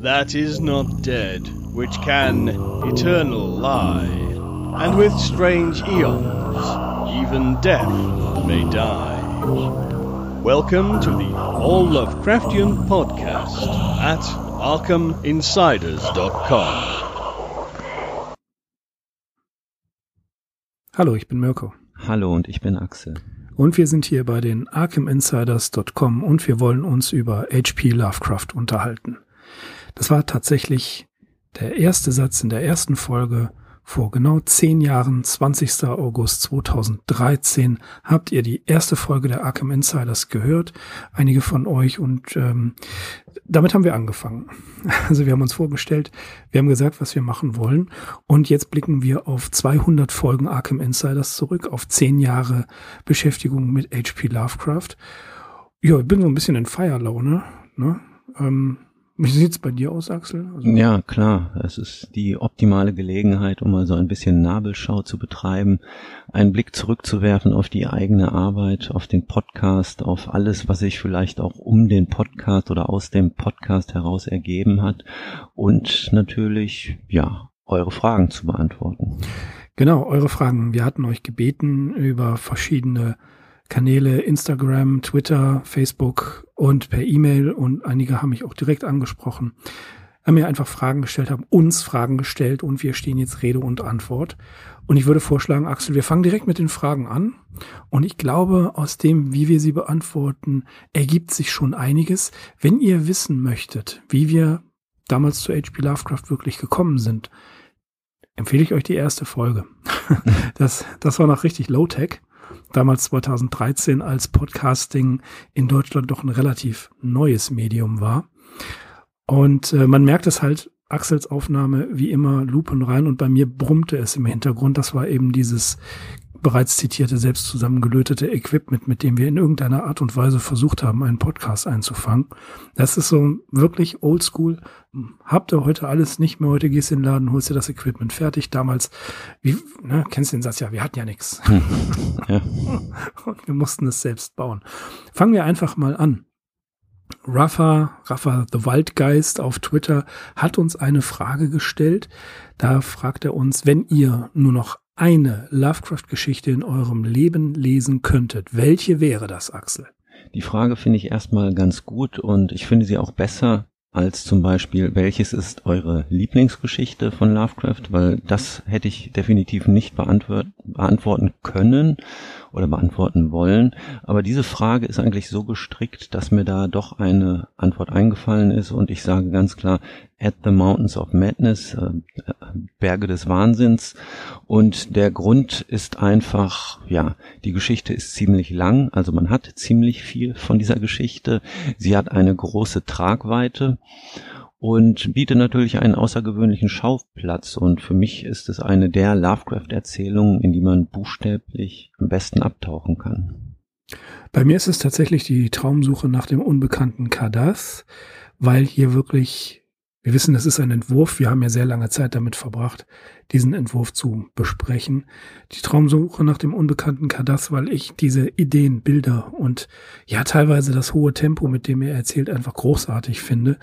that is not dead, which can eternal lie, and with strange eons, even death may die. Welcome to the All Lovecraftian Podcast at ArkhamInsiders.com. Hallo, ich bin Mirko. Hallo und ich bin Axel. Und wir sind hier bei den ArkhamInsiders.com und wir wollen uns über H.P. Lovecraft unterhalten. Das war tatsächlich der erste Satz in der ersten Folge. Vor genau zehn Jahren, 20. August 2013, habt ihr die erste Folge der Arkham Insiders gehört. Einige von euch und ähm, damit haben wir angefangen. Also wir haben uns vorgestellt, wir haben gesagt, was wir machen wollen und jetzt blicken wir auf 200 Folgen Arkham Insiders zurück, auf zehn Jahre Beschäftigung mit H.P. Lovecraft. Ja, ich bin so ein bisschen in Feierlaune. Ne? Ähm, wie sieht's bei dir aus, Axel? Also ja, klar. Es ist die optimale Gelegenheit, um mal so ein bisschen Nabelschau zu betreiben, einen Blick zurückzuwerfen auf die eigene Arbeit, auf den Podcast, auf alles, was sich vielleicht auch um den Podcast oder aus dem Podcast heraus ergeben hat und natürlich, ja, eure Fragen zu beantworten. Genau, eure Fragen. Wir hatten euch gebeten, über verschiedene Kanäle Instagram, Twitter, Facebook und per E-Mail und einige haben mich auch direkt angesprochen, haben mir einfach Fragen gestellt, haben uns Fragen gestellt und wir stehen jetzt Rede und Antwort. Und ich würde vorschlagen, Axel, wir fangen direkt mit den Fragen an. Und ich glaube, aus dem, wie wir sie beantworten, ergibt sich schon einiges. Wenn ihr wissen möchtet, wie wir damals zu H.P. Lovecraft wirklich gekommen sind, empfehle ich euch die erste Folge. das, das war noch richtig Low-Tech damals 2013, als Podcasting in Deutschland doch ein relativ neues Medium war. Und äh, man merkt es halt, Axels Aufnahme wie immer Lupen rein und bei mir brummte es im Hintergrund. Das war eben dieses bereits zitierte, selbst zusammengelötete Equipment, mit dem wir in irgendeiner Art und Weise versucht haben, einen Podcast einzufangen. Das ist so wirklich oldschool. Habt ihr heute alles nicht mehr? Heute gehst du in den Laden, holst dir das Equipment fertig. Damals, wie, ne, kennst du den Satz? Ja, wir hatten ja nichts. Hm. Ja. Und wir mussten es selbst bauen. Fangen wir einfach mal an. Rafa, Rafa the Waldgeist auf Twitter hat uns eine Frage gestellt. Da fragt er uns, wenn ihr nur noch eine Lovecraft-Geschichte in eurem Leben lesen könntet, welche wäre das, Axel? Die Frage finde ich erstmal ganz gut und ich finde sie auch besser als zum Beispiel, welches ist eure Lieblingsgeschichte von Lovecraft, weil das hätte ich definitiv nicht beantworten können oder beantworten wollen. Aber diese Frage ist eigentlich so gestrickt, dass mir da doch eine Antwort eingefallen ist und ich sage ganz klar, At the Mountains of Madness, äh, Berge des Wahnsinns. Und der Grund ist einfach, ja, die Geschichte ist ziemlich lang, also man hat ziemlich viel von dieser Geschichte. Sie hat eine große Tragweite und bietet natürlich einen außergewöhnlichen Schauplatz. Und für mich ist es eine der Lovecraft-Erzählungen, in die man buchstäblich am besten abtauchen kann. Bei mir ist es tatsächlich die Traumsuche nach dem unbekannten Kadath, weil hier wirklich wir wissen, es ist ein Entwurf. Wir haben ja sehr lange Zeit damit verbracht, diesen Entwurf zu besprechen. Die Traumsuche nach dem unbekannten Kadath, weil ich diese Ideen, Bilder und ja teilweise das hohe Tempo, mit dem er erzählt, einfach großartig finde.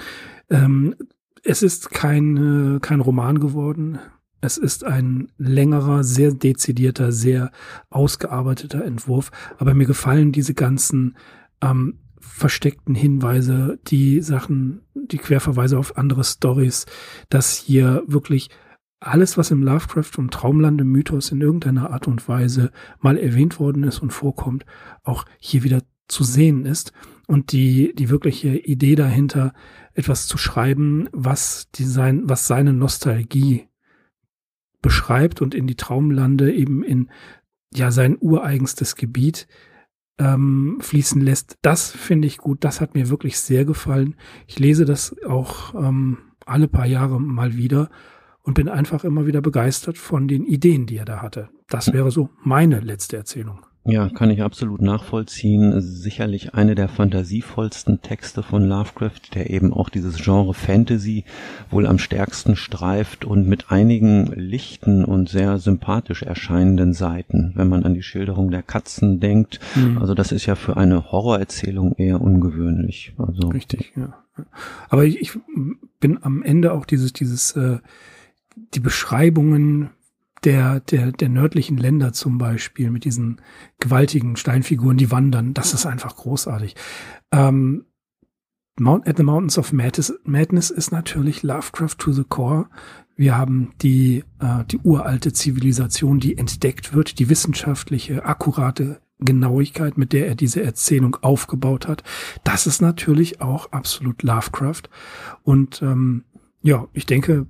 Ähm, es ist kein, äh, kein Roman geworden. Es ist ein längerer, sehr dezidierter, sehr ausgearbeiteter Entwurf. Aber mir gefallen diese ganzen ähm, versteckten Hinweise, die Sachen, die Querverweise auf andere Stories, dass hier wirklich alles, was im Lovecraft und Traumlande Mythos in irgendeiner Art und Weise mal erwähnt worden ist und vorkommt, auch hier wieder zu sehen ist. Und die, die wirkliche Idee dahinter, etwas zu schreiben, was die sein, was seine Nostalgie beschreibt und in die Traumlande eben in, ja, sein ureigenstes Gebiet ähm, fließen lässt. Das finde ich gut. Das hat mir wirklich sehr gefallen. Ich lese das auch ähm, alle paar Jahre mal wieder und bin einfach immer wieder begeistert von den Ideen, die er da hatte. Das wäre so meine letzte Erzählung. Ja, kann ich absolut nachvollziehen. Sicherlich eine der fantasievollsten Texte von Lovecraft, der eben auch dieses Genre Fantasy wohl am stärksten streift und mit einigen lichten und sehr sympathisch erscheinenden Seiten, wenn man an die Schilderung der Katzen denkt. Mhm. Also das ist ja für eine Horrorerzählung eher ungewöhnlich. Also Richtig, ja. Aber ich, ich bin am Ende auch dieses, dieses, äh, die Beschreibungen der, der, der nördlichen Länder zum Beispiel mit diesen gewaltigen Steinfiguren, die wandern, das ist einfach großartig. Ähm, Mount, at the Mountains of Madness, Madness ist natürlich Lovecraft to the core. Wir haben die, äh, die uralte Zivilisation, die entdeckt wird, die wissenschaftliche, akkurate Genauigkeit, mit der er diese Erzählung aufgebaut hat. Das ist natürlich auch absolut Lovecraft. Und ähm, ja, ich denke,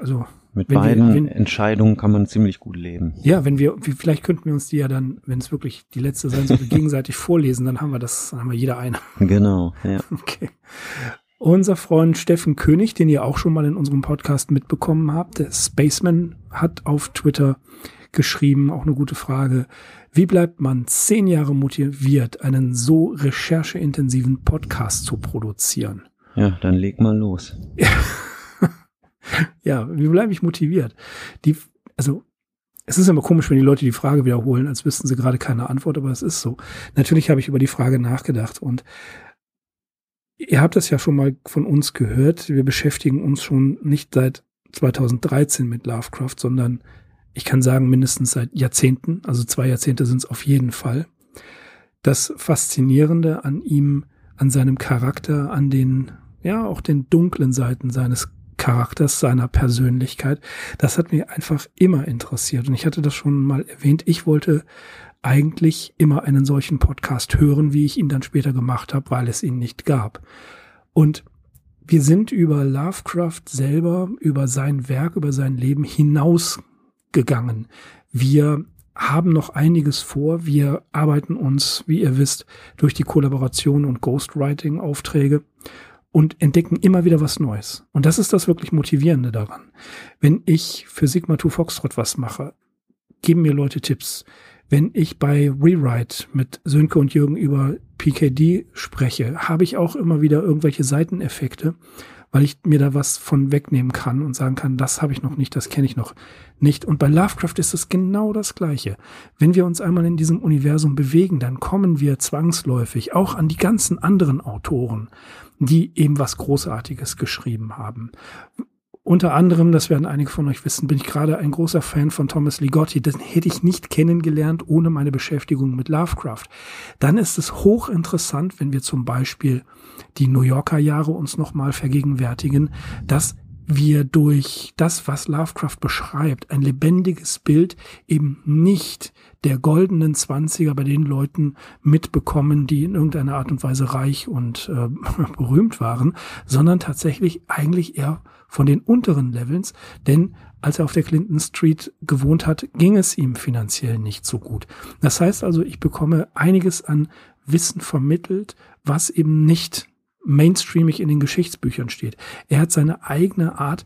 also mit beiden wir, wenn, Entscheidungen kann man ziemlich gut leben. Ja, wenn wir, vielleicht könnten wir uns die ja dann, wenn es wirklich die letzte sein soll, gegenseitig vorlesen, dann haben wir das, dann haben wir jeder eine. Genau, ja. Okay. Unser Freund Steffen König, den ihr auch schon mal in unserem Podcast mitbekommen habt, der Spaceman, hat auf Twitter geschrieben, auch eine gute Frage. Wie bleibt man zehn Jahre motiviert, einen so rechercheintensiven Podcast zu produzieren? Ja, dann leg mal los. ja, wie bleibe ich motiviert? Die, also, es ist immer komisch, wenn die Leute die Frage wiederholen, als wüssten sie gerade keine Antwort, aber es ist so. Natürlich habe ich über die Frage nachgedacht und ihr habt das ja schon mal von uns gehört. Wir beschäftigen uns schon nicht seit 2013 mit Lovecraft, sondern ich kann sagen, mindestens seit Jahrzehnten, also zwei Jahrzehnte sind es auf jeden Fall. Das Faszinierende an ihm, an seinem Charakter, an den, ja, auch den dunklen Seiten seines Charakters, seiner Persönlichkeit. Das hat mich einfach immer interessiert. Und ich hatte das schon mal erwähnt. Ich wollte eigentlich immer einen solchen Podcast hören, wie ich ihn dann später gemacht habe, weil es ihn nicht gab. Und wir sind über Lovecraft selber, über sein Werk, über sein Leben hinausgegangen. Wir haben noch einiges vor. Wir arbeiten uns, wie ihr wisst, durch die Kollaboration und Ghostwriting-Aufträge und entdecken immer wieder was Neues. Und das ist das wirklich Motivierende daran. Wenn ich für Sigma 2 Foxtrot was mache, geben mir Leute Tipps. Wenn ich bei Rewrite mit Sönke und Jürgen über PKD spreche, habe ich auch immer wieder irgendwelche Seiteneffekte, weil ich mir da was von wegnehmen kann und sagen kann, das habe ich noch nicht, das kenne ich noch nicht. Und bei Lovecraft ist es genau das Gleiche. Wenn wir uns einmal in diesem Universum bewegen, dann kommen wir zwangsläufig auch an die ganzen anderen Autoren die eben was Großartiges geschrieben haben. Unter anderem, das werden einige von euch wissen, bin ich gerade ein großer Fan von Thomas Ligotti. Den hätte ich nicht kennengelernt ohne meine Beschäftigung mit Lovecraft. Dann ist es hochinteressant, wenn wir zum Beispiel die New Yorker Jahre uns nochmal vergegenwärtigen, dass wir durch das, was Lovecraft beschreibt, ein lebendiges Bild eben nicht der goldenen Zwanziger bei den Leuten mitbekommen, die in irgendeiner Art und Weise reich und äh, berühmt waren, sondern tatsächlich eigentlich eher von den unteren Levels, denn als er auf der Clinton Street gewohnt hat, ging es ihm finanziell nicht so gut. Das heißt also, ich bekomme einiges an Wissen vermittelt, was eben nicht mainstreamig in den Geschichtsbüchern steht. Er hat seine eigene Art,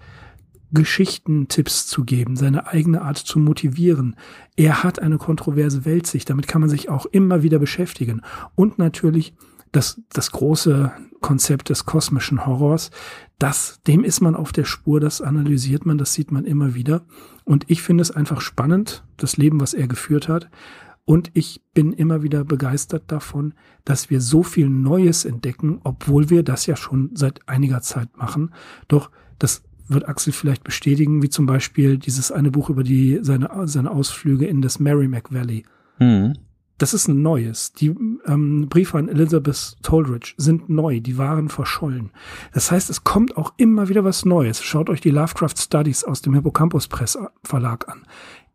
Geschichtentipps zu geben, seine eigene Art zu motivieren. Er hat eine kontroverse Weltsicht, damit kann man sich auch immer wieder beschäftigen. Und natürlich das, das große Konzept des kosmischen Horrors, das, dem ist man auf der Spur, das analysiert man, das sieht man immer wieder. Und ich finde es einfach spannend, das Leben, was er geführt hat. Und ich bin immer wieder begeistert davon, dass wir so viel Neues entdecken, obwohl wir das ja schon seit einiger Zeit machen. Doch das wird Axel vielleicht bestätigen, wie zum Beispiel dieses eine Buch über die, seine, seine Ausflüge in das Merrimack Valley. Mhm. Das ist ein neues. Die ähm, Briefe an Elizabeth Toldridge sind neu, die waren verschollen. Das heißt, es kommt auch immer wieder was Neues. Schaut euch die Lovecraft Studies aus dem Hippocampus Press Verlag an.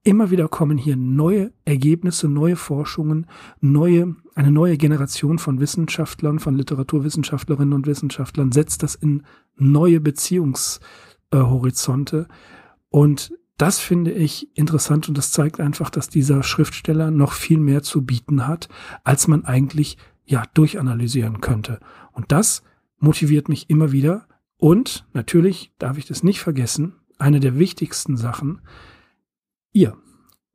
Immer wieder kommen hier neue Ergebnisse, neue Forschungen, neue, eine neue Generation von Wissenschaftlern, von Literaturwissenschaftlerinnen und Wissenschaftlern setzt das in neue Beziehungs äh, Horizonte. Und das finde ich interessant und das zeigt einfach, dass dieser Schriftsteller noch viel mehr zu bieten hat, als man eigentlich ja durchanalysieren könnte. Und das motiviert mich immer wieder. Und natürlich darf ich das nicht vergessen, eine der wichtigsten Sachen, ihr,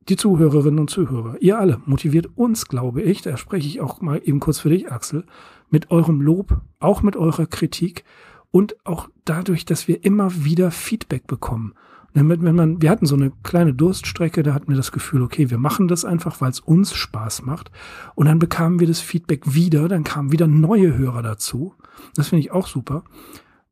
die Zuhörerinnen und Zuhörer, ihr alle motiviert uns, glaube ich, da spreche ich auch mal eben kurz für dich, Axel, mit eurem Lob, auch mit eurer Kritik und auch dadurch, dass wir immer wieder Feedback bekommen. Damit, wenn man, wir hatten so eine kleine Durststrecke, da hatten wir das Gefühl, okay, wir machen das einfach, weil es uns Spaß macht. Und dann bekamen wir das Feedback wieder, dann kamen wieder neue Hörer dazu. Das finde ich auch super.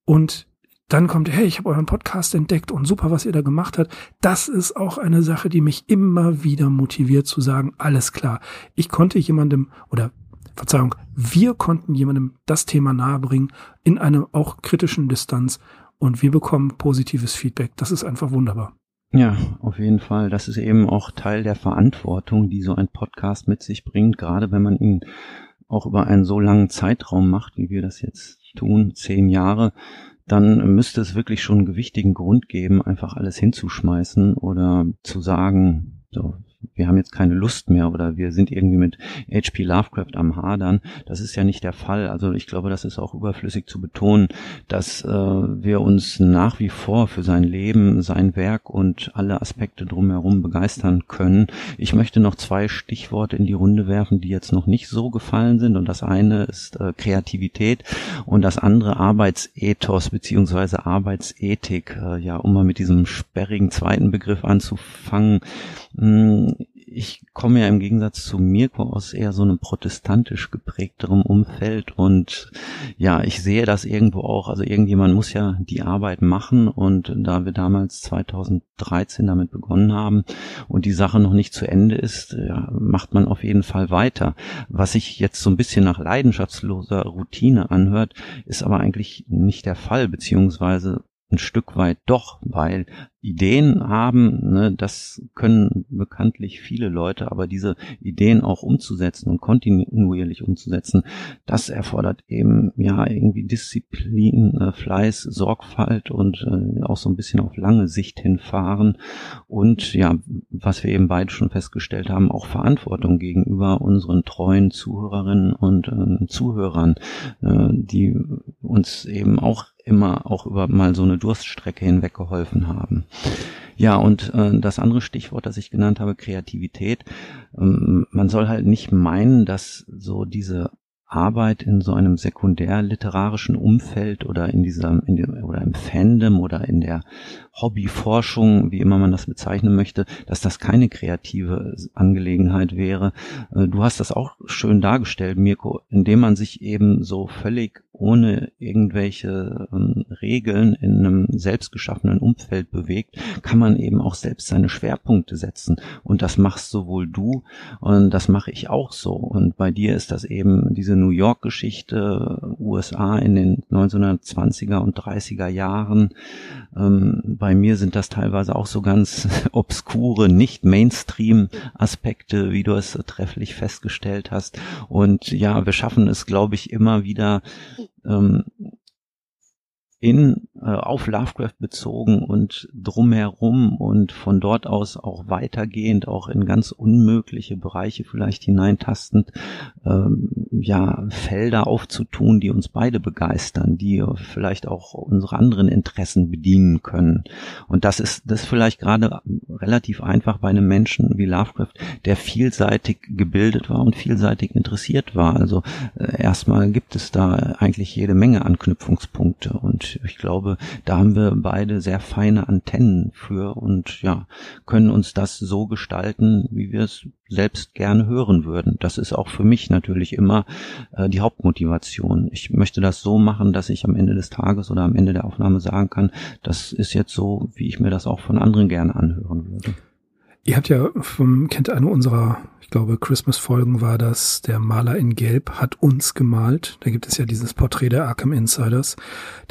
Und dann kommt, hey, ich habe euren Podcast entdeckt und super, was ihr da gemacht habt. Das ist auch eine Sache, die mich immer wieder motiviert zu sagen, alles klar, ich konnte jemandem oder Verzeihung, wir konnten jemandem das Thema nahebringen in einer auch kritischen Distanz und wir bekommen positives Feedback. Das ist einfach wunderbar. Ja, auf jeden Fall. Das ist eben auch Teil der Verantwortung, die so ein Podcast mit sich bringt, gerade wenn man ihn auch über einen so langen Zeitraum macht, wie wir das jetzt tun, zehn Jahre, dann müsste es wirklich schon einen gewichtigen Grund geben, einfach alles hinzuschmeißen oder zu sagen, so, wir haben jetzt keine Lust mehr oder wir sind irgendwie mit HP Lovecraft am Hadern. Das ist ja nicht der Fall. Also ich glaube, das ist auch überflüssig zu betonen, dass äh, wir uns nach wie vor für sein Leben, sein Werk und alle Aspekte drumherum begeistern können. Ich möchte noch zwei Stichworte in die Runde werfen, die jetzt noch nicht so gefallen sind. Und das eine ist äh, Kreativität und das andere Arbeitsethos beziehungsweise Arbeitsethik. Äh, ja, um mal mit diesem sperrigen zweiten Begriff anzufangen. Mh, hm, ich komme ja im Gegensatz zu Mirko aus eher so einem protestantisch geprägterem Umfeld und ja, ich sehe das irgendwo auch. Also irgendjemand muss ja die Arbeit machen und da wir damals 2013 damit begonnen haben und die Sache noch nicht zu Ende ist, ja, macht man auf jeden Fall weiter. Was sich jetzt so ein bisschen nach leidenschaftsloser Routine anhört, ist aber eigentlich nicht der Fall, beziehungsweise ein Stück weit doch, weil Ideen haben, ne, das können bekanntlich viele Leute, aber diese Ideen auch umzusetzen und kontinuierlich umzusetzen, das erfordert eben ja irgendwie Disziplin, äh, Fleiß, Sorgfalt und äh, auch so ein bisschen auf lange Sicht hinfahren und ja, was wir eben beide schon festgestellt haben, auch Verantwortung gegenüber unseren treuen Zuhörerinnen und äh, Zuhörern, die uns eben auch immer auch über mal so eine Durststrecke hinweg geholfen haben. Ja, und äh, das andere Stichwort, das ich genannt habe, Kreativität. Ähm, man soll halt nicht meinen, dass so diese Arbeit in so einem sekundärliterarischen Umfeld oder in dieser in dem, oder im Fandom oder in der Hobbyforschung, wie immer man das bezeichnen möchte, dass das keine kreative Angelegenheit wäre. Äh, du hast das auch schön dargestellt, Mirko, indem man sich eben so völlig ohne irgendwelche ähm, Regeln in einem selbstgeschaffenen Umfeld bewegt, kann man eben auch selbst seine Schwerpunkte setzen. Und das machst sowohl du und das mache ich auch so. Und bei dir ist das eben diese New York-Geschichte, USA in den 1920er und 30er Jahren. Ähm, bei mir sind das teilweise auch so ganz obskure, nicht Mainstream-Aspekte, wie du es trefflich festgestellt hast. Und ja, wir schaffen es, glaube ich, immer wieder ähm, in äh, auf Lovecraft bezogen und drumherum und von dort aus auch weitergehend, auch in ganz unmögliche Bereiche vielleicht hineintastend, ähm, ja, Felder aufzutun, die uns beide begeistern, die vielleicht auch unsere anderen Interessen bedienen können. Und das ist das vielleicht gerade relativ einfach bei einem Menschen wie Lovecraft, der vielseitig gebildet war und vielseitig interessiert war. Also äh, erstmal gibt es da eigentlich jede Menge Anknüpfungspunkte und ich glaube, da haben wir beide sehr feine Antennen für und ja, können uns das so gestalten, wie wir es selbst gerne hören würden. Das ist auch für mich natürlich immer äh, die Hauptmotivation. Ich möchte das so machen, dass ich am Ende des Tages oder am Ende der Aufnahme sagen kann, das ist jetzt so, wie ich mir das auch von anderen gerne anhören würde. Ihr habt ja vom, kennt eine unserer, ich glaube, Christmas-Folgen war das, der Maler in Gelb hat uns gemalt. Da gibt es ja dieses Porträt der Arkham Insiders.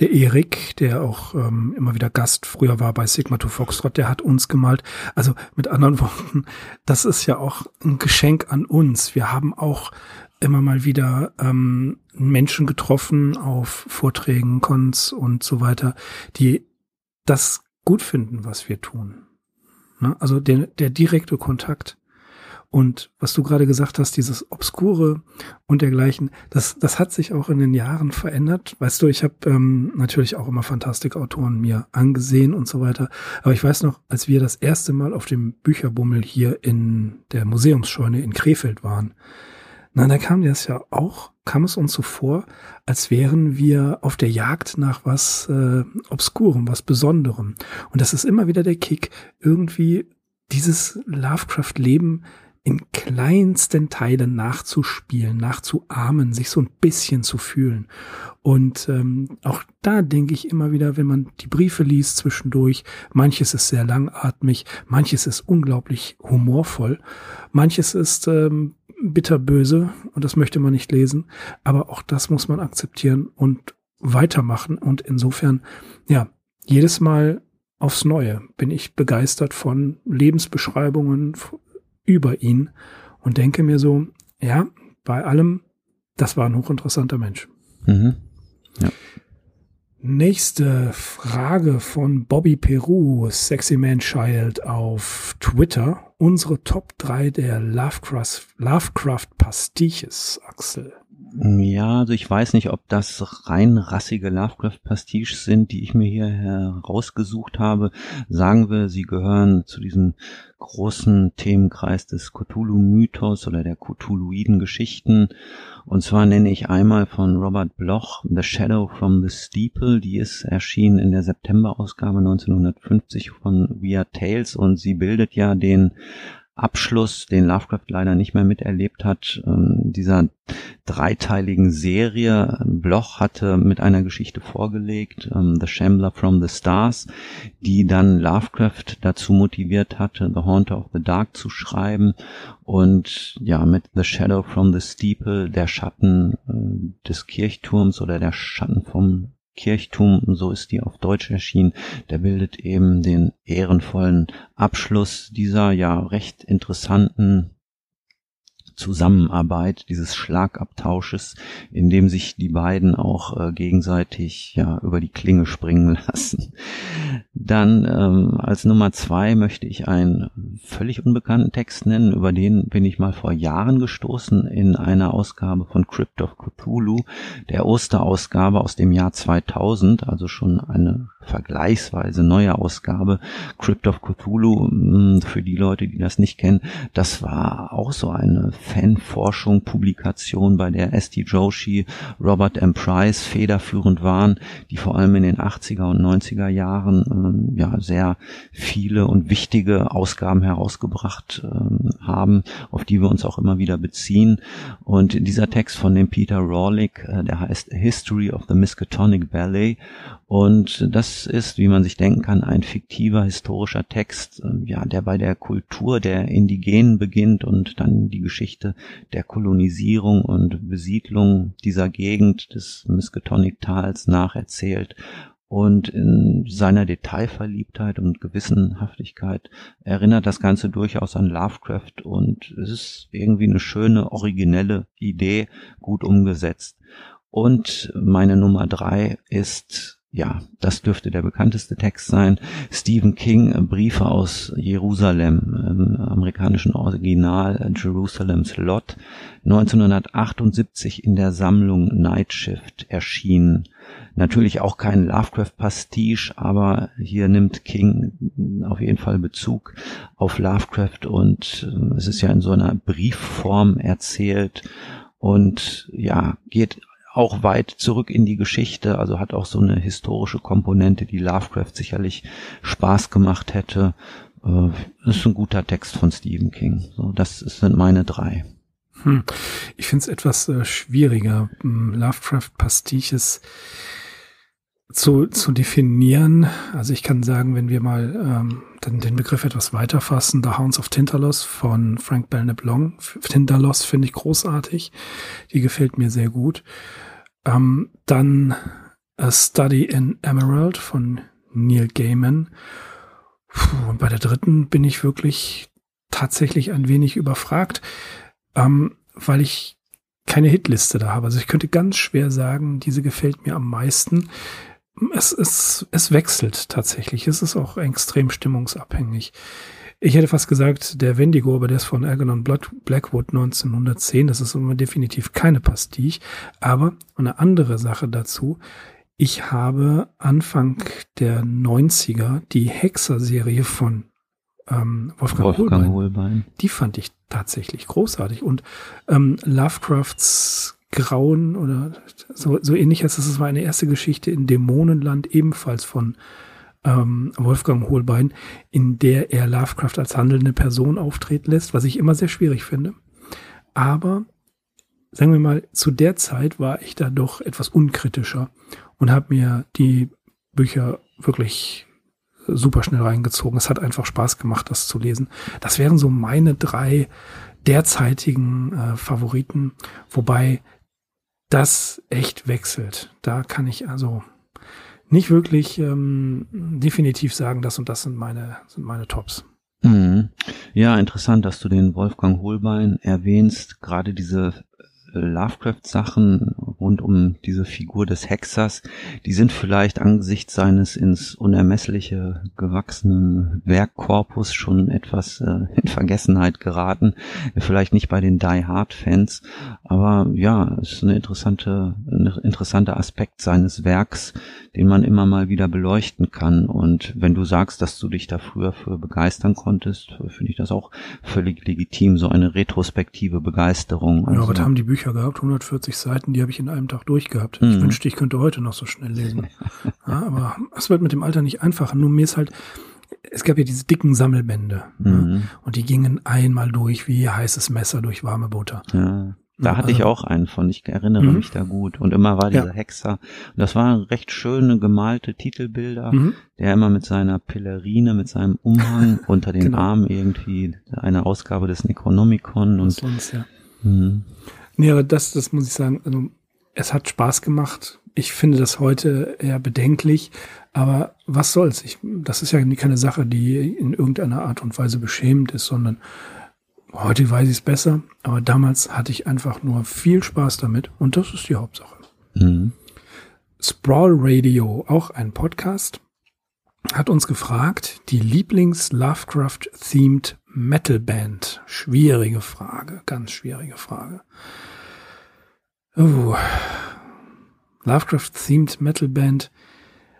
Der Erik, der auch ähm, immer wieder Gast früher war bei Sigma to Foxtrot, der hat uns gemalt. Also mit anderen Worten, das ist ja auch ein Geschenk an uns. Wir haben auch immer mal wieder ähm, Menschen getroffen auf Vorträgen, Cons und so weiter, die das gut finden, was wir tun. Ne? Also der, der direkte Kontakt. Und was du gerade gesagt hast, dieses Obskure und dergleichen, das, das hat sich auch in den Jahren verändert. Weißt du, ich habe ähm, natürlich auch immer Fantastikautoren mir angesehen und so weiter. Aber ich weiß noch, als wir das erste Mal auf dem Bücherbummel hier in der Museumsscheune in Krefeld waren, na, da kam das ja auch, kam es uns so vor, als wären wir auf der Jagd nach was äh, Obskurem, was Besonderem. Und das ist immer wieder der Kick, irgendwie dieses Lovecraft-Leben in kleinsten Teilen nachzuspielen, nachzuahmen, sich so ein bisschen zu fühlen. Und ähm, auch da denke ich immer wieder, wenn man die Briefe liest zwischendurch, manches ist sehr langatmig, manches ist unglaublich humorvoll, manches ist ähm, bitterböse und das möchte man nicht lesen, aber auch das muss man akzeptieren und weitermachen. Und insofern, ja, jedes Mal aufs Neue bin ich begeistert von Lebensbeschreibungen über ihn und denke mir so, ja, bei allem, das war ein hochinteressanter Mensch. Mhm. Ja. Nächste Frage von Bobby Peru, Sexy Man Child auf Twitter. Unsere Top 3 der Lovecraft, Lovecraft Pastiches, Axel. Ja, also ich weiß nicht, ob das rein rassige Lovecraft-Pastiches sind, die ich mir hier herausgesucht habe. Sagen wir, sie gehören zu diesem großen Themenkreis des Cthulhu-Mythos oder der Cthulhuiden Geschichten. Und zwar nenne ich einmal von Robert Bloch The Shadow from the Steeple. Die ist erschienen in der September-Ausgabe 1950 von Weird Tales und sie bildet ja den Abschluss, den Lovecraft leider nicht mehr miterlebt hat, ähm, dieser dreiteiligen Serie. Bloch hatte mit einer Geschichte vorgelegt, ähm, The Shambler from the Stars, die dann Lovecraft dazu motiviert hatte, The Haunter of the Dark zu schreiben und ja, mit The Shadow from the Steeple, der Schatten äh, des Kirchturms oder der Schatten vom Kirchtum, so ist die auf Deutsch erschienen, der bildet eben den ehrenvollen Abschluss dieser ja recht interessanten Zusammenarbeit, dieses Schlagabtausches, in dem sich die beiden auch äh, gegenseitig ja über die Klinge springen lassen. Dann ähm, als Nummer zwei möchte ich einen völlig unbekannten Text nennen, über den bin ich mal vor Jahren gestoßen in einer Ausgabe von Crypt of Cthulhu, der Osterausgabe aus dem Jahr 2000, also schon eine vergleichsweise neue Ausgabe. Crypt of Cthulhu, hm, für die Leute, die das nicht kennen, das war auch so eine Fanforschung, Publikation, bei der S.T. Joshi, Robert M. Price federführend waren, die vor allem in den 80er und 90er Jahren ähm, ja sehr viele und wichtige Ausgaben herausgebracht ähm, haben, auf die wir uns auch immer wieder beziehen. Und dieser Text von dem Peter Rawlik, äh, der heißt History of the Miskatonic Ballet und das ist, wie man sich denken kann, ein fiktiver historischer Text, ähm, ja, der bei der Kultur der Indigenen beginnt und dann die Geschichte der Kolonisierung und Besiedlung dieser Gegend des Miskatonic-Tals nacherzählt und in seiner Detailverliebtheit und Gewissenhaftigkeit erinnert das Ganze durchaus an Lovecraft und es ist irgendwie eine schöne, originelle Idee, gut umgesetzt. Und meine Nummer drei ist ja, das dürfte der bekannteste Text sein. Stephen King, äh, Briefe aus Jerusalem, im amerikanischen Original äh, Jerusalem's Lot, 1978 in der Sammlung Night Shift erschienen. Natürlich auch kein Lovecraft-Pastiche, aber hier nimmt King auf jeden Fall Bezug auf Lovecraft und äh, es ist ja in so einer Briefform erzählt und ja, geht auch weit zurück in die Geschichte, also hat auch so eine historische Komponente, die Lovecraft sicherlich Spaß gemacht hätte. Äh, ist ein guter Text von Stephen King. So, das sind meine drei. Hm. Ich finde es etwas äh, schwieriger. Hm, Lovecraft Pastiches zu, zu definieren. Also ich kann sagen, wenn wir mal ähm, dann den Begriff etwas weiter fassen, The Hounds of Tintalos von Frank Belknap Long. Tintalos finde ich großartig. Die gefällt mir sehr gut. Ähm, dann A Study in Emerald von Neil Gaiman. Puh, und bei der dritten bin ich wirklich tatsächlich ein wenig überfragt, ähm, weil ich keine Hitliste da habe. Also ich könnte ganz schwer sagen, diese gefällt mir am meisten es, es, es wechselt tatsächlich. Es ist auch extrem stimmungsabhängig. Ich hätte fast gesagt, der Wendigo, aber der ist von Algernon Blackwood 1910. Das ist definitiv keine Pastiche. Aber eine andere Sache dazu. Ich habe Anfang der 90er die Hexer-Serie von ähm, Wolfgang, Wolfgang Holbein. Holbein. Die fand ich tatsächlich großartig. Und ähm, Lovecrafts Grauen oder so, so ähnlich als es war eine erste Geschichte in Dämonenland, ebenfalls von ähm, Wolfgang Holbein, in der er Lovecraft als handelnde Person auftreten lässt, was ich immer sehr schwierig finde. Aber sagen wir mal, zu der Zeit war ich da doch etwas unkritischer und habe mir die Bücher wirklich super schnell reingezogen. Es hat einfach Spaß gemacht, das zu lesen. Das wären so meine drei derzeitigen äh, Favoriten, wobei das echt wechselt. Da kann ich also nicht wirklich ähm, definitiv sagen, das und das sind meine, sind meine Tops. Mhm. Ja, interessant, dass du den Wolfgang Holbein erwähnst. Gerade diese Lovecraft-Sachen rund um diese Figur des Hexers, die sind vielleicht angesichts seines ins Unermessliche gewachsenen Werkkorpus schon etwas äh, in Vergessenheit geraten. Vielleicht nicht bei den Die Hard-Fans, aber ja, es ist eine interessante, ein interessanter Aspekt seines Werks, den man immer mal wieder beleuchten kann. Und wenn du sagst, dass du dich da früher für begeistern konntest, finde ich das auch völlig legitim, so eine retrospektive Begeisterung. Also, ja, aber da haben die Bücher gehabt, 140 Seiten, die habe ich in einem Tag durchgehabt. Mhm. Ich wünschte, ich könnte heute noch so schnell lesen. ja, aber es wird mit dem Alter nicht einfacher. Nur mir ist halt, es gab ja diese dicken Sammelbände. Mhm. Ja, und die gingen einmal durch wie heißes Messer durch warme Butter. Ja. Da hatte ich auch einen von, ich erinnere mhm. mich da gut. Und immer war dieser ja. Hexer. Und das waren recht schöne gemalte Titelbilder, mhm. der immer mit seiner Pillerine, mit seinem Umhang unter den genau. Armen irgendwie eine Ausgabe des Necronomicon und. Sonst, ja. Mhm. Nee, aber das, das muss ich sagen, also es hat Spaß gemacht. Ich finde das heute eher bedenklich, aber was soll's? Ich, das ist ja keine Sache, die in irgendeiner Art und Weise beschämend ist, sondern Heute weiß ich es besser, aber damals hatte ich einfach nur viel Spaß damit und das ist die Hauptsache. Mhm. Sprawl Radio, auch ein Podcast, hat uns gefragt, die Lieblings-Lovecraft-themed Metal-Band. Schwierige Frage, ganz schwierige Frage. Oh. Lovecraft-themed Metal-Band.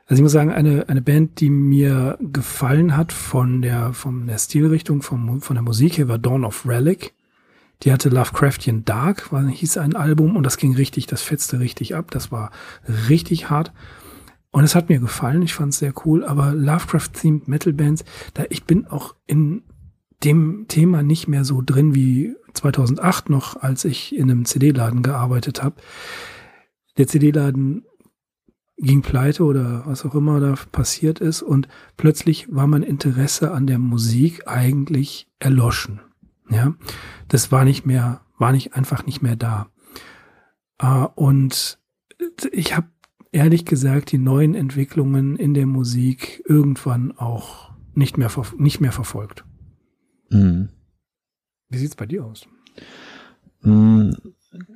Also ich muss sagen, eine, eine Band, die mir gefallen hat von der, von der Stilrichtung, vom, von der Musik her, war Dawn of Relic. Die hatte Lovecraftian Dark, war, hieß ein Album und das ging richtig, das fetzte richtig ab. Das war richtig hart. Und es hat mir gefallen, ich fand es sehr cool, aber Lovecraft-themed Metal Bands, da ich bin auch in dem Thema nicht mehr so drin wie 2008 noch, als ich in einem CD-Laden gearbeitet habe. Der CD-Laden ging pleite oder was auch immer da passiert ist und plötzlich war mein Interesse an der Musik eigentlich erloschen. Ja, das war nicht mehr, war nicht einfach nicht mehr da. Uh, und ich habe ehrlich gesagt die neuen Entwicklungen in der Musik irgendwann auch nicht mehr nicht mehr verfolgt. Mhm. Wie sieht's bei dir aus? Mhm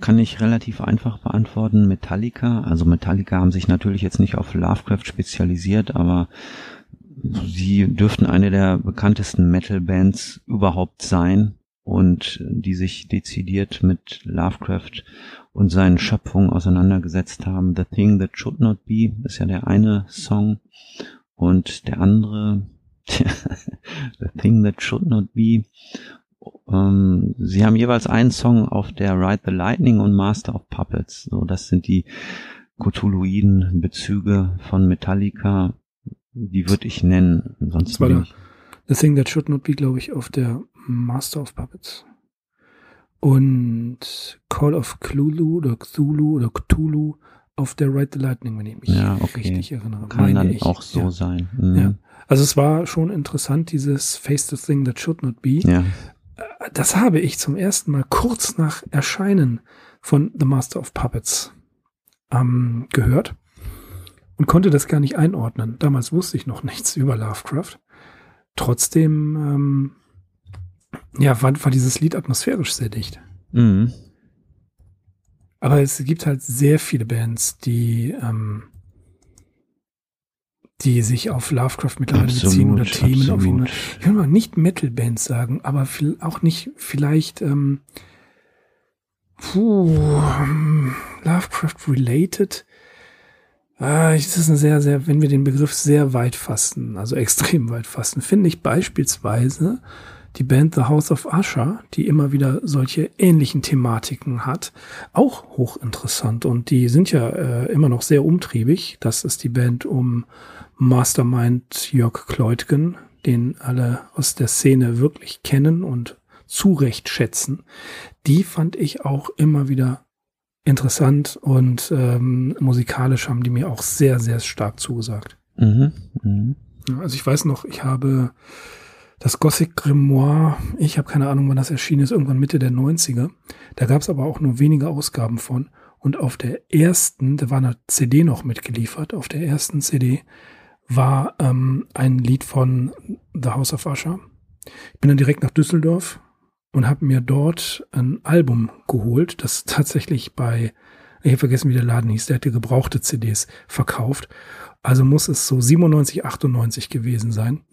kann ich relativ einfach beantworten. Metallica, also Metallica haben sich natürlich jetzt nicht auf Lovecraft spezialisiert, aber sie dürften eine der bekanntesten Metal-Bands überhaupt sein und die sich dezidiert mit Lovecraft und seinen Schöpfungen auseinandergesetzt haben. The Thing That Should Not Be ist ja der eine Song und der andere The Thing That Should Not Be ähm, sie haben jeweils einen Song auf der Ride the Lightning und Master of Puppets. So, das sind die Cthulhuiden Bezüge von Metallica. Die würde ich nennen. Sonst war ich The Thing That Should Not Be, glaube ich, auf der Master of Puppets. Und Call of Cthulhu oder Cthulhu oder Cthulhu auf der Ride the Lightning, wenn ich mich ja, okay. richtig erinnere. Kann dann ich. auch so ja. sein. Mhm. Ja. Also es war schon interessant, dieses Face the Thing That Should Not Be. Ja das habe ich zum ersten Mal kurz nach Erscheinen von The Master of Puppets ähm, gehört und konnte das gar nicht einordnen. Damals wusste ich noch nichts über Lovecraft. Trotzdem, ähm, ja, war, war dieses Lied atmosphärisch sehr dicht. Mhm. Aber es gibt halt sehr viele Bands, die ähm, die sich auf Lovecraft mittlerweile absolut, beziehen oder Themen absolut. auf ihn. Ich will mal nicht Metal-Bands sagen, aber auch nicht vielleicht ähm, puh, Lovecraft-related. Ah, das ist eine sehr, sehr, wenn wir den Begriff sehr weit fassen, also extrem weit fassen, finde ich beispielsweise die Band The House of Usher, die immer wieder solche ähnlichen Thematiken hat, auch hochinteressant. Und die sind ja äh, immer noch sehr umtriebig. Das ist die Band um Mastermind Jörg Kleutgen, den alle aus der Szene wirklich kennen und zurecht schätzen. Die fand ich auch immer wieder interessant und ähm, musikalisch haben die mir auch sehr, sehr stark zugesagt. Mhm, mh. Also ich weiß noch, ich habe das Gothic Grimoire, ich habe keine Ahnung, wann das erschienen ist, irgendwann Mitte der 90er. Da gab es aber auch nur wenige Ausgaben von. Und auf der ersten, da war eine CD noch mitgeliefert, auf der ersten CD war ähm, ein Lied von The House of Usher. Ich bin dann direkt nach Düsseldorf und habe mir dort ein Album geholt, das tatsächlich bei, ich habe vergessen, wie der Laden hieß, der hatte gebrauchte CDs verkauft. Also muss es so 97, 98 gewesen sein.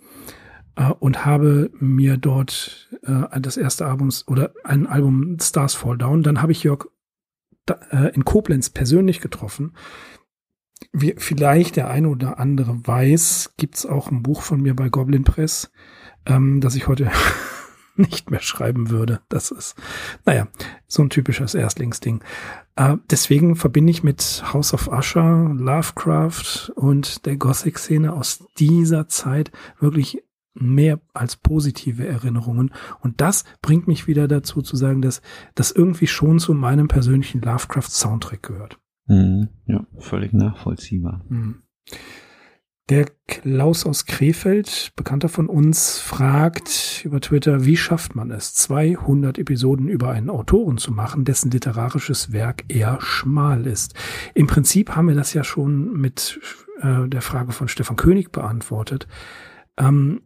Äh, und habe mir dort äh, das erste Album oder ein Album Stars Fall Down. Dann habe ich Jörg da, äh, in Koblenz persönlich getroffen. Wie vielleicht der eine oder andere weiß, gibt's auch ein Buch von mir bei Goblin Press, ähm, das ich heute nicht mehr schreiben würde. Das ist, naja, so ein typisches Erstlingsding. Äh, deswegen verbinde ich mit House of Usher, Lovecraft und der Gothic-Szene aus dieser Zeit wirklich mehr als positive Erinnerungen. Und das bringt mich wieder dazu zu sagen, dass das irgendwie schon zu meinem persönlichen Lovecraft-Soundtrack gehört. Mhm, ja, völlig nachvollziehbar. Mhm. Der Klaus aus Krefeld, Bekannter von uns, fragt über Twitter, wie schafft man es, 200 Episoden über einen Autoren zu machen, dessen literarisches Werk eher schmal ist? Im Prinzip haben wir das ja schon mit äh, der Frage von Stefan König beantwortet. Ähm,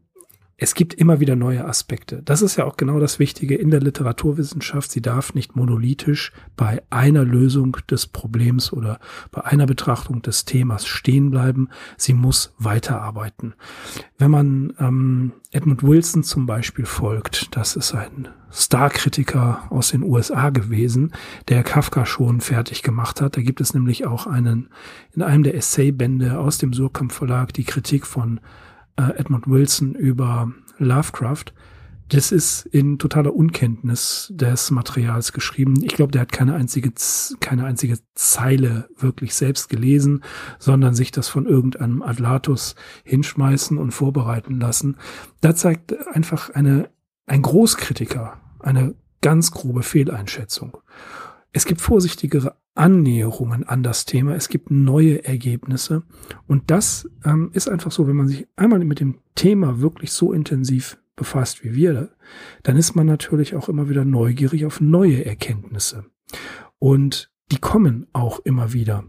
es gibt immer wieder neue Aspekte. Das ist ja auch genau das Wichtige in der Literaturwissenschaft. Sie darf nicht monolithisch bei einer Lösung des Problems oder bei einer Betrachtung des Themas stehen bleiben. Sie muss weiterarbeiten. Wenn man ähm, Edmund Wilson zum Beispiel folgt, das ist ein Starkritiker aus den USA gewesen, der Kafka schon fertig gemacht hat. Da gibt es nämlich auch einen, in einem der Essaybände aus dem Surkamp Verlag, die Kritik von äh, Edmund Wilson über Lovecraft. Das ist in totaler Unkenntnis des Materials geschrieben. Ich glaube, der hat keine einzige, keine einzige Zeile wirklich selbst gelesen, sondern sich das von irgendeinem Adlatus hinschmeißen und vorbereiten lassen. Da zeigt einfach eine, ein Großkritiker eine ganz grobe Fehleinschätzung. Es gibt vorsichtigere Annäherungen an das Thema. Es gibt neue Ergebnisse. Und das ähm, ist einfach so, wenn man sich einmal mit dem Thema wirklich so intensiv befasst wie wir, dann ist man natürlich auch immer wieder neugierig auf neue Erkenntnisse. Und die kommen auch immer wieder.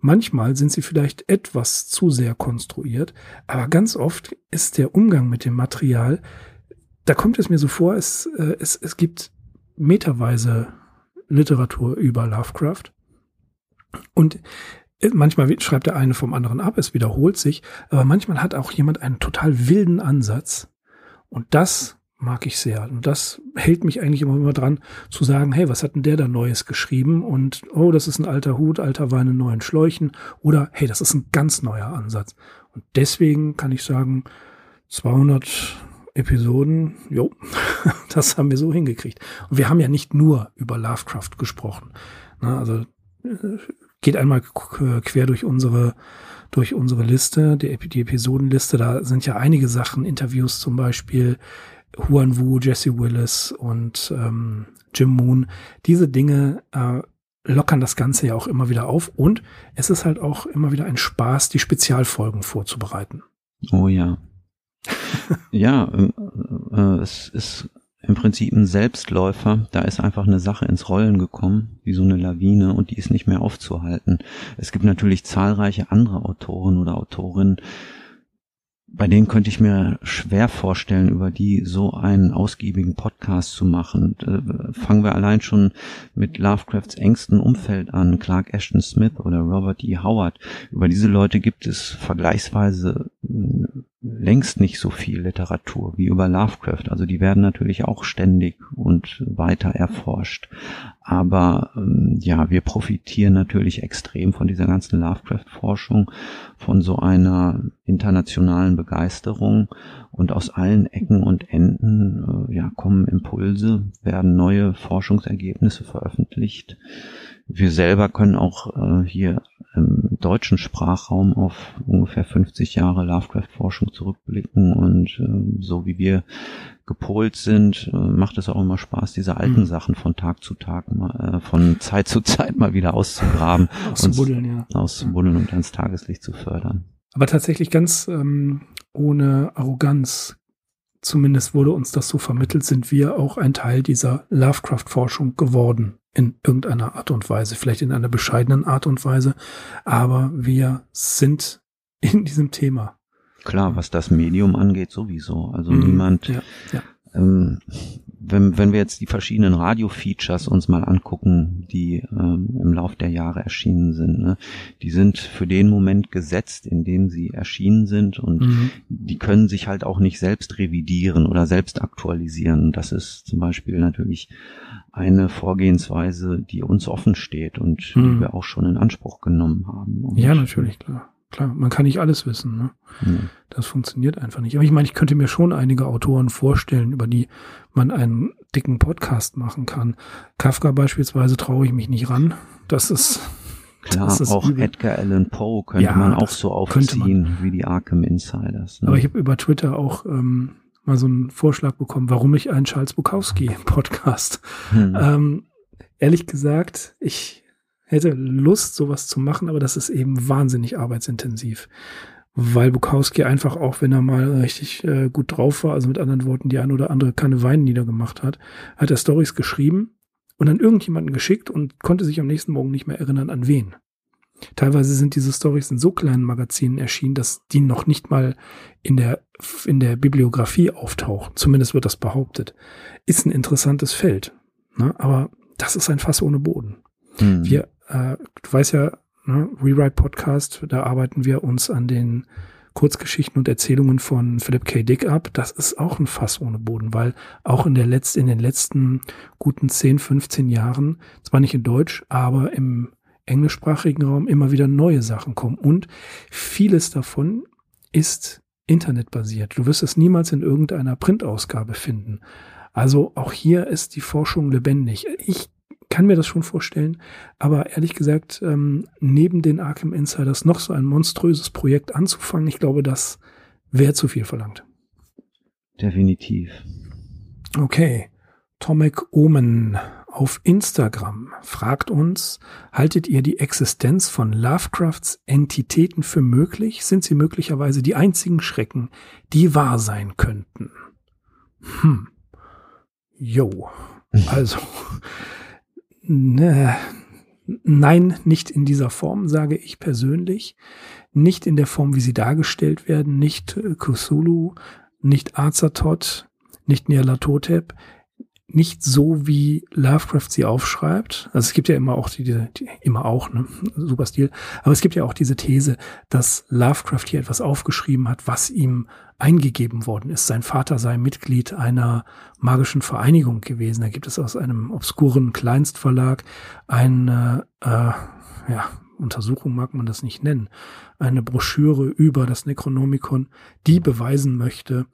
Manchmal sind sie vielleicht etwas zu sehr konstruiert, aber ganz oft ist der Umgang mit dem Material, da kommt es mir so vor, es, äh, es, es gibt meterweise Literatur über Lovecraft und äh, manchmal schreibt der eine vom anderen ab, es wiederholt sich, aber manchmal hat auch jemand einen total wilden Ansatz. Und das mag ich sehr. Und das hält mich eigentlich immer, immer dran, zu sagen, hey, was hat denn der da Neues geschrieben? Und, oh, das ist ein alter Hut, alter Wein in neuen Schläuchen. Oder, hey, das ist ein ganz neuer Ansatz. Und deswegen kann ich sagen, 200 Episoden, jo, das haben wir so hingekriegt. Und wir haben ja nicht nur über Lovecraft gesprochen. Na, also äh, geht einmal quer durch unsere durch unsere Liste, die, die Episodenliste. Da sind ja einige Sachen, Interviews zum Beispiel, Huan Wu, Jesse Willis und ähm, Jim Moon. Diese Dinge äh, lockern das Ganze ja auch immer wieder auf und es ist halt auch immer wieder ein Spaß, die Spezialfolgen vorzubereiten. Oh ja. ja, äh, äh, es ist im Prinzip ein Selbstläufer. Da ist einfach eine Sache ins Rollen gekommen, wie so eine Lawine, und die ist nicht mehr aufzuhalten. Es gibt natürlich zahlreiche andere Autoren oder Autorinnen, bei denen könnte ich mir schwer vorstellen, über die so einen ausgiebigen Podcast zu machen. Äh, fangen wir allein schon mit Lovecrafts engsten Umfeld an, Clark Ashton Smith oder Robert E. Howard. Über diese Leute gibt es vergleichsweise äh, längst nicht so viel Literatur wie über Lovecraft. Also die werden natürlich auch ständig und weiter erforscht. Aber ähm, ja, wir profitieren natürlich extrem von dieser ganzen Lovecraft-Forschung, von so einer internationalen Begeisterung und aus allen Ecken und Enden äh, ja, kommen Impulse, werden neue Forschungsergebnisse veröffentlicht. Wir selber können auch äh, hier im deutschen Sprachraum auf ungefähr 50 Jahre Lovecraft-Forschung zurückblicken und äh, so wie wir gepolt sind, äh, macht es auch immer Spaß, diese alten mhm. Sachen von Tag zu Tag, mal, äh, von Zeit zu Zeit mal wieder auszugraben, auszubuddeln, ja. auszubuddeln und ans Tageslicht zu fördern. Aber tatsächlich ganz ähm, ohne Arroganz, zumindest wurde uns das so vermittelt, sind wir auch ein Teil dieser Lovecraft-Forschung geworden in irgendeiner Art und Weise, vielleicht in einer bescheidenen Art und Weise, aber wir sind in diesem Thema. Klar, was das Medium angeht, sowieso. Also mhm, niemand, ja, ja. Ähm, wenn, wenn wir jetzt die verschiedenen Radio-Features uns mal angucken, die ähm, im Lauf der Jahre erschienen sind, ne, die sind für den Moment gesetzt, in dem sie erschienen sind und mhm. die können sich halt auch nicht selbst revidieren oder selbst aktualisieren. Das ist zum Beispiel natürlich eine Vorgehensweise, die uns offen steht und mhm. die wir auch schon in Anspruch genommen haben. Ja, natürlich, klar klar, man kann nicht alles wissen. Ne? Mhm. Das funktioniert einfach nicht. Aber ich meine, ich könnte mir schon einige Autoren vorstellen, über die man einen dicken Podcast machen kann. Kafka beispielsweise traue ich mich nicht ran. Das ist Klar, das ist auch übel. Edgar Allan Poe könnte ja, man auch so aufziehen wie die Arkham Insiders. Ne? Aber ich habe über Twitter auch ähm, mal so einen Vorschlag bekommen, warum ich einen Charles Bukowski Podcast. Hm. Ähm, ehrlich gesagt, ich hätte Lust, sowas zu machen, aber das ist eben wahnsinnig arbeitsintensiv. Weil Bukowski einfach auch, wenn er mal richtig äh, gut drauf war, also mit anderen Worten, die ein oder andere Kanne Wein niedergemacht hat, hat er Stories geschrieben und dann irgendjemanden geschickt und konnte sich am nächsten Morgen nicht mehr erinnern, an wen. Teilweise sind diese Stories in so kleinen Magazinen erschienen, dass die noch nicht mal in der, in der Bibliografie auftauchen. Zumindest wird das behauptet. Ist ein interessantes Feld. Ne? Aber das ist ein Fass ohne Boden. Hm. Wir äh, du weißt ja, ne, Rewrite Podcast, da arbeiten wir uns an den Kurzgeschichten und Erzählungen von Philip K. Dick ab. Das ist auch ein Fass ohne Boden, weil auch in der letzten, in den letzten guten 10, 15 Jahren, zwar nicht in Deutsch, aber im englischsprachigen Raum immer wieder neue Sachen kommen. Und vieles davon ist internetbasiert. Du wirst es niemals in irgendeiner Printausgabe finden. Also auch hier ist die Forschung lebendig. Ich kann mir das schon vorstellen, aber ehrlich gesagt, ähm, neben den Arkham Insiders noch so ein monströses Projekt anzufangen, ich glaube, das wäre zu viel verlangt. Definitiv. Okay. Tomek Omen auf Instagram fragt uns, haltet ihr die Existenz von Lovecrafts Entitäten für möglich? Sind sie möglicherweise die einzigen Schrecken, die wahr sein könnten? Hm. Jo. Also, nein, nicht in dieser Form, sage ich persönlich. Nicht in der Form, wie sie dargestellt werden. Nicht äh, Cthulhu, nicht Azathoth, nicht Nyarlathotep. Nicht so, wie Lovecraft sie aufschreibt. Also es gibt ja immer auch die, die immer auch, ne, super Stil. Aber es gibt ja auch diese These, dass Lovecraft hier etwas aufgeschrieben hat, was ihm eingegeben worden ist. Sein Vater sei Mitglied einer magischen Vereinigung gewesen. Da gibt es aus einem obskuren Kleinstverlag eine, äh, ja, Untersuchung mag man das nicht nennen, eine Broschüre über das Necronomicon, die beweisen möchte,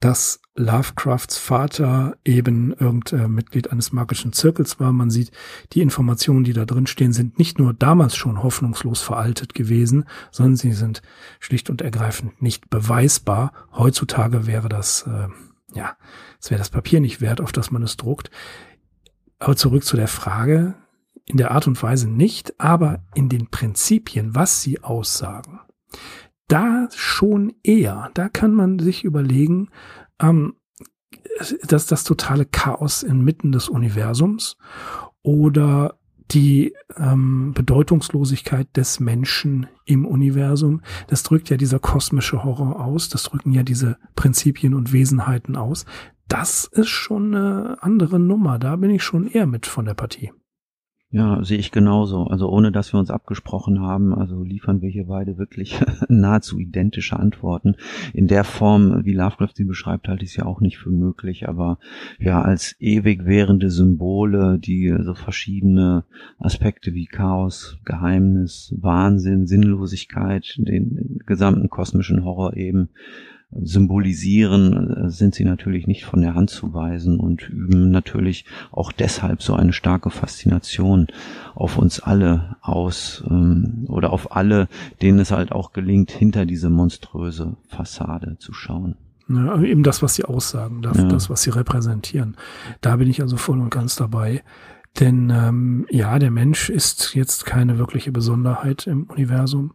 dass Lovecrafts Vater eben irgendein Mitglied eines magischen Zirkels war. Man sieht, die Informationen, die da drin stehen, sind nicht nur damals schon hoffnungslos veraltet gewesen, sondern sie sind schlicht und ergreifend nicht beweisbar. Heutzutage wäre das, äh, ja, es wäre das Papier nicht wert, auf das man es druckt. Aber zurück zu der Frage, in der Art und Weise nicht, aber in den Prinzipien, was sie aussagen da schon eher, da kann man sich überlegen, ähm, dass das totale Chaos inmitten des Universums oder die ähm, Bedeutungslosigkeit des Menschen im Universum, das drückt ja dieser kosmische Horror aus, das drücken ja diese Prinzipien und Wesenheiten aus. Das ist schon eine andere Nummer, da bin ich schon eher mit von der Partie. Ja, sehe ich genauso. Also ohne dass wir uns abgesprochen haben, also liefern wir hier beide wirklich nahezu identische Antworten. In der Form, wie Lovecraft sie beschreibt, halte ich es ja auch nicht für möglich, aber ja, als ewig währende Symbole, die so verschiedene Aspekte wie Chaos, Geheimnis, Wahnsinn, Sinnlosigkeit, den gesamten kosmischen Horror eben symbolisieren, äh, sind sie natürlich nicht von der Hand zu weisen und üben natürlich auch deshalb so eine starke Faszination auf uns alle aus ähm, oder auf alle, denen es halt auch gelingt, hinter diese monströse Fassade zu schauen. Ja, eben das, was sie aussagen, das, ja. das, was sie repräsentieren. Da bin ich also voll und ganz dabei. Denn ähm, ja, der Mensch ist jetzt keine wirkliche Besonderheit im Universum.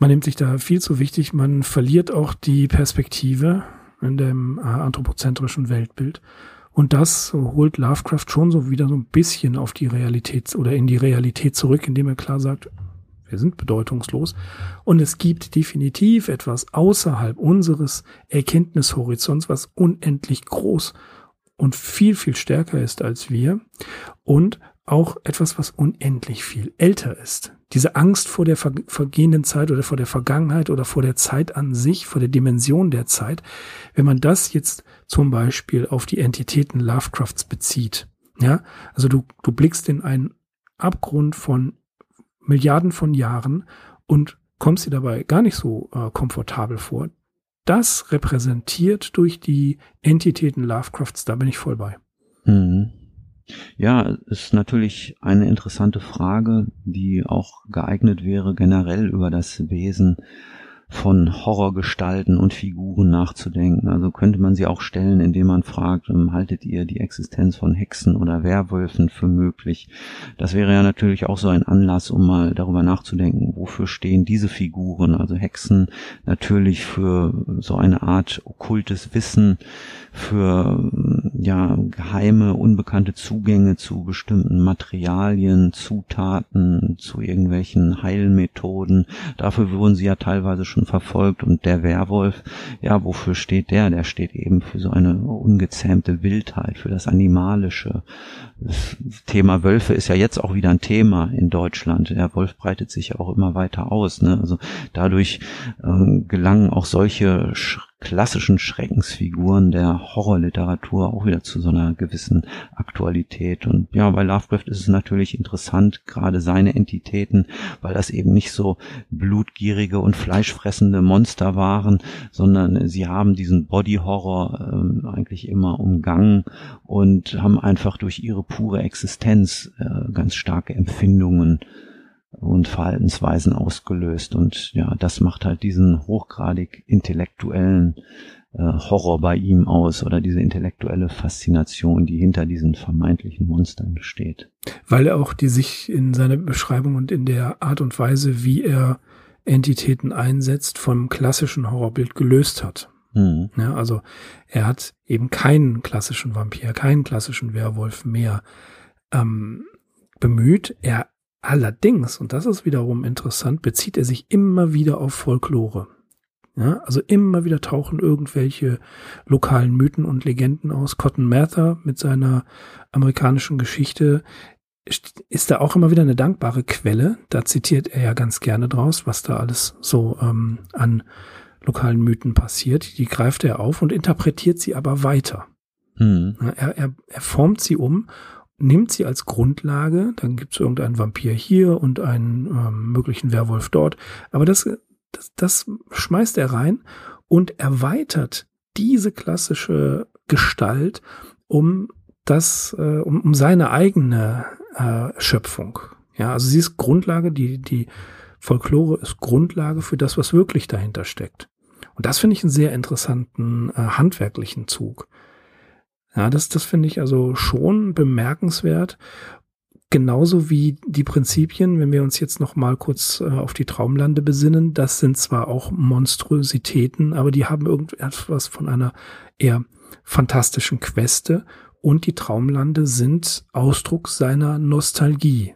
Man nimmt sich da viel zu wichtig, man verliert auch die Perspektive in dem äh, anthropozentrischen Weltbild. Und das holt Lovecraft schon so wieder so ein bisschen auf die Realität oder in die Realität zurück, indem er klar sagt, wir sind bedeutungslos. Und es gibt definitiv etwas außerhalb unseres Erkenntnishorizonts, was unendlich groß und viel, viel stärker ist als wir. Und auch etwas, was unendlich viel älter ist. Diese Angst vor der ver vergehenden Zeit oder vor der Vergangenheit oder vor der Zeit an sich, vor der Dimension der Zeit, wenn man das jetzt zum Beispiel auf die Entitäten Lovecrafts bezieht, ja, also du, du blickst in einen Abgrund von Milliarden von Jahren und kommst dir dabei gar nicht so äh, komfortabel vor. Das repräsentiert durch die Entitäten Lovecrafts, da bin ich voll bei. Mhm. Ja, ist natürlich eine interessante Frage, die auch geeignet wäre, generell über das Wesen von Horrorgestalten und Figuren nachzudenken. Also könnte man sie auch stellen, indem man fragt, ähm, haltet ihr die Existenz von Hexen oder Werwölfen für möglich? Das wäre ja natürlich auch so ein Anlass, um mal darüber nachzudenken, wofür stehen diese Figuren? Also Hexen natürlich für so eine Art okkultes Wissen, für ja geheime, unbekannte Zugänge zu bestimmten Materialien, Zutaten, zu irgendwelchen Heilmethoden. Dafür wurden sie ja teilweise schon verfolgt und der Werwolf, ja, wofür steht der? Der steht eben für so eine ungezähmte Wildheit, für das Animalische. Das Thema Wölfe ist ja jetzt auch wieder ein Thema in Deutschland. Der Wolf breitet sich ja auch immer weiter aus. Ne? Also dadurch äh, gelangen auch solche klassischen Schreckensfiguren der Horrorliteratur auch wieder zu so einer gewissen Aktualität. Und ja, bei Lovecraft ist es natürlich interessant, gerade seine Entitäten, weil das eben nicht so blutgierige und fleischfressende Monster waren, sondern sie haben diesen Body-Horror ähm, eigentlich immer umgangen und haben einfach durch ihre pure Existenz äh, ganz starke Empfindungen und Verhaltensweisen ausgelöst. Und ja, das macht halt diesen hochgradig intellektuellen äh, Horror bei ihm aus oder diese intellektuelle Faszination, die hinter diesen vermeintlichen Monstern steht. Weil er auch die sich in seiner Beschreibung und in der Art und Weise, wie er Entitäten einsetzt, vom klassischen Horrorbild gelöst hat. Mhm. Ja, also er hat eben keinen klassischen Vampir, keinen klassischen Werwolf mehr ähm, bemüht. Er Allerdings, und das ist wiederum interessant, bezieht er sich immer wieder auf Folklore. Ja, also immer wieder tauchen irgendwelche lokalen Mythen und Legenden aus. Cotton Mather mit seiner amerikanischen Geschichte ist da auch immer wieder eine dankbare Quelle. Da zitiert er ja ganz gerne draus, was da alles so ähm, an lokalen Mythen passiert. Die greift er auf und interpretiert sie aber weiter. Hm. Er, er, er formt sie um nimmt sie als Grundlage, dann gibt es irgendeinen Vampir hier und einen ähm, möglichen Werwolf dort, aber das, das, das schmeißt er rein und erweitert diese klassische Gestalt um das, äh, um, um seine eigene äh, Schöpfung. Ja, also sie ist Grundlage, die, die Folklore ist Grundlage für das, was wirklich dahinter steckt. Und das finde ich einen sehr interessanten äh, handwerklichen Zug. Ja, das, das finde ich also schon bemerkenswert. Genauso wie die Prinzipien, wenn wir uns jetzt noch mal kurz äh, auf die Traumlande besinnen, das sind zwar auch Monstrositäten, aber die haben irgendetwas von einer eher fantastischen Queste und die Traumlande sind Ausdruck seiner Nostalgie.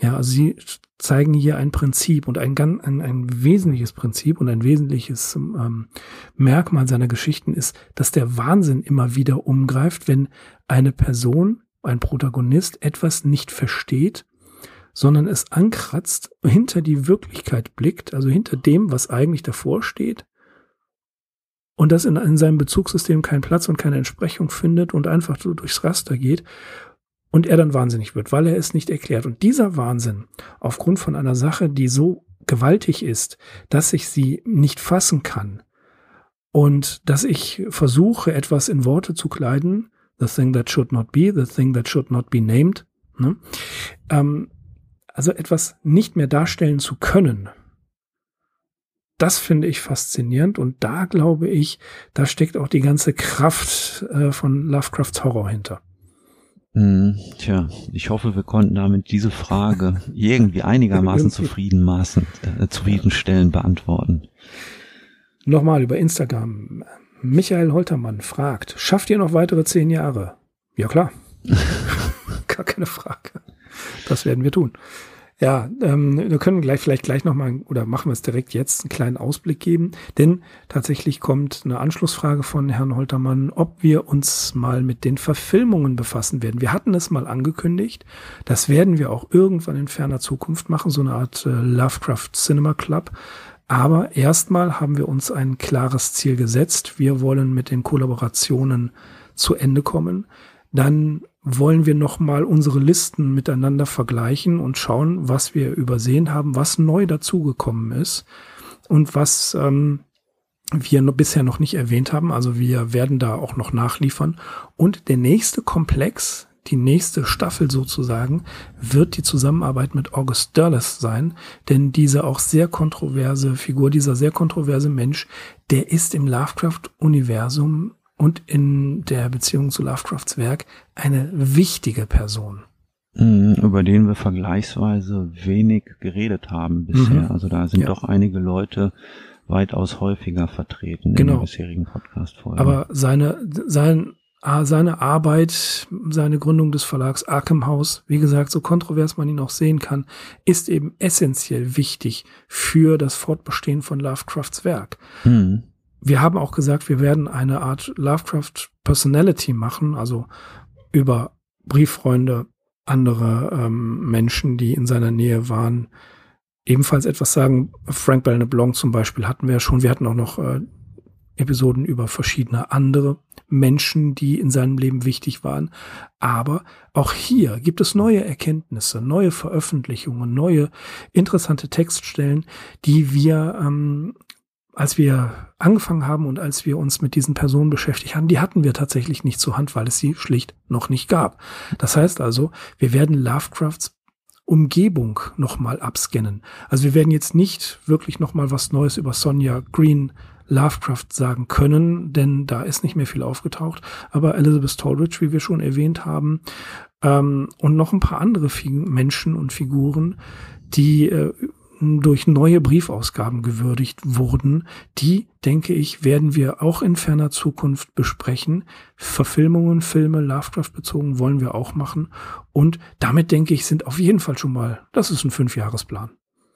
Ja, also sie zeigen hier ein Prinzip und ein, ein, ein wesentliches Prinzip und ein wesentliches ähm, Merkmal seiner Geschichten ist, dass der Wahnsinn immer wieder umgreift, wenn eine Person, ein Protagonist etwas nicht versteht, sondern es ankratzt, hinter die Wirklichkeit blickt, also hinter dem, was eigentlich davor steht, und das in, in seinem Bezugssystem keinen Platz und keine Entsprechung findet und einfach so durchs Raster geht und er dann wahnsinnig wird, weil er es nicht erklärt. Und dieser Wahnsinn, aufgrund von einer Sache, die so gewaltig ist, dass ich sie nicht fassen kann und dass ich versuche, etwas in Worte zu kleiden, the thing that should not be, the thing that should not be named, ne? ähm, also etwas nicht mehr darstellen zu können, das finde ich faszinierend und da glaube ich, da steckt auch die ganze Kraft äh, von Lovecrafts Horror hinter. Hm, tja, ich hoffe, wir konnten damit diese Frage irgendwie einigermaßen zufriedenmaßen, äh, zufriedenstellend beantworten. Nochmal über Instagram. Michael Holtermann fragt, schafft ihr noch weitere zehn Jahre? Ja klar. Gar keine Frage. Das werden wir tun. Ja, ähm, wir können gleich vielleicht gleich nochmal oder machen wir es direkt jetzt einen kleinen Ausblick geben, denn tatsächlich kommt eine Anschlussfrage von Herrn Holtermann, ob wir uns mal mit den Verfilmungen befassen werden. Wir hatten es mal angekündigt, das werden wir auch irgendwann in ferner Zukunft machen, so eine Art äh, Lovecraft Cinema Club. Aber erstmal haben wir uns ein klares Ziel gesetzt. Wir wollen mit den Kollaborationen zu Ende kommen. Dann wollen wir nochmal unsere Listen miteinander vergleichen und schauen, was wir übersehen haben, was neu dazugekommen ist und was ähm, wir noch bisher noch nicht erwähnt haben. Also wir werden da auch noch nachliefern. Und der nächste Komplex, die nächste Staffel sozusagen, wird die Zusammenarbeit mit August Derleth sein, denn diese auch sehr kontroverse Figur, dieser sehr kontroverse Mensch, der ist im Lovecraft-Universum und in der Beziehung zu Lovecrafts Werk eine wichtige Person. Mhm, über den wir vergleichsweise wenig geredet haben bisher. Mhm. Also da sind ja. doch einige Leute weitaus häufiger vertreten genau. in den bisherigen Podcast-Folgen. Aber seine, sein, seine Arbeit, seine Gründung des Verlags Arkham House, wie gesagt, so kontrovers man ihn auch sehen kann, ist eben essentiell wichtig für das Fortbestehen von Lovecrafts Werk. Mhm wir haben auch gesagt, wir werden eine Art Lovecraft Personality machen, also über Brieffreunde, andere ähm, Menschen, die in seiner Nähe waren, ebenfalls etwas sagen. Frank Belneblanc zum Beispiel hatten wir ja schon. Wir hatten auch noch äh, Episoden über verschiedene andere Menschen, die in seinem Leben wichtig waren. Aber auch hier gibt es neue Erkenntnisse, neue Veröffentlichungen, neue interessante Textstellen, die wir ähm, als wir angefangen haben und als wir uns mit diesen Personen beschäftigt haben, die hatten wir tatsächlich nicht zur Hand, weil es sie schlicht noch nicht gab. Das heißt also, wir werden Lovecrafts Umgebung nochmal abscannen. Also wir werden jetzt nicht wirklich nochmal was Neues über Sonja Green Lovecraft sagen können, denn da ist nicht mehr viel aufgetaucht. Aber Elizabeth Tolridge, wie wir schon erwähnt haben, ähm, und noch ein paar andere Menschen und Figuren, die äh, durch neue Briefausgaben gewürdigt wurden. Die, denke ich, werden wir auch in ferner Zukunft besprechen. Verfilmungen, Filme, Lovecraft bezogen wollen wir auch machen. Und damit, denke ich, sind auf jeden Fall schon mal, das ist ein Fünfjahresplan.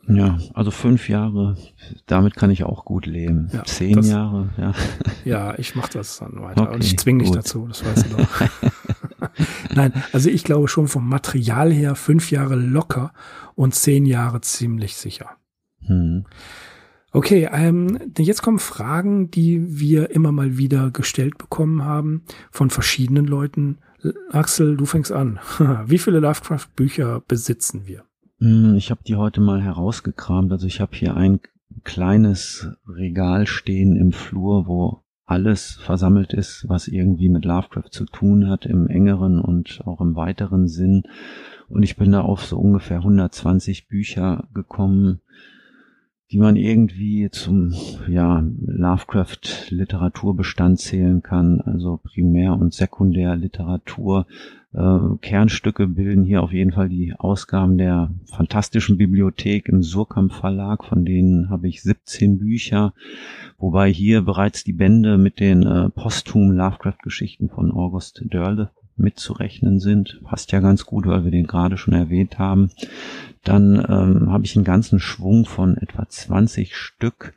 Ja, also fünf Jahre, damit kann ich auch gut leben. Ja, Zehn das, Jahre, ja. Ja, ich mache das dann weiter. Okay, und ich zwinge dich dazu, das weißt du doch. Nein, also ich glaube schon vom Material her fünf Jahre locker und zehn Jahre ziemlich sicher. Hm. Okay, ähm, jetzt kommen Fragen, die wir immer mal wieder gestellt bekommen haben von verschiedenen Leuten. Axel, du fängst an. Wie viele Lovecraft-Bücher besitzen wir? Hm, ich habe die heute mal herausgekramt. Also ich habe hier ein kleines Regal stehen im Flur, wo alles versammelt ist, was irgendwie mit Lovecraft zu tun hat, im engeren und auch im weiteren Sinn. Und ich bin da auf so ungefähr 120 Bücher gekommen, die man irgendwie zum ja, Lovecraft-Literaturbestand zählen kann, also Primär- und Sekundärliteratur. Äh, Kernstücke bilden hier auf jeden Fall die Ausgaben der Fantastischen Bibliothek im Surkamp Verlag, von denen habe ich 17 Bücher, wobei hier bereits die Bände mit den äh, posthum Lovecraft-Geschichten von August Dörle mitzurechnen sind. Passt ja ganz gut, weil wir den gerade schon erwähnt haben. Dann ähm, habe ich einen ganzen Schwung von etwa 20 Stück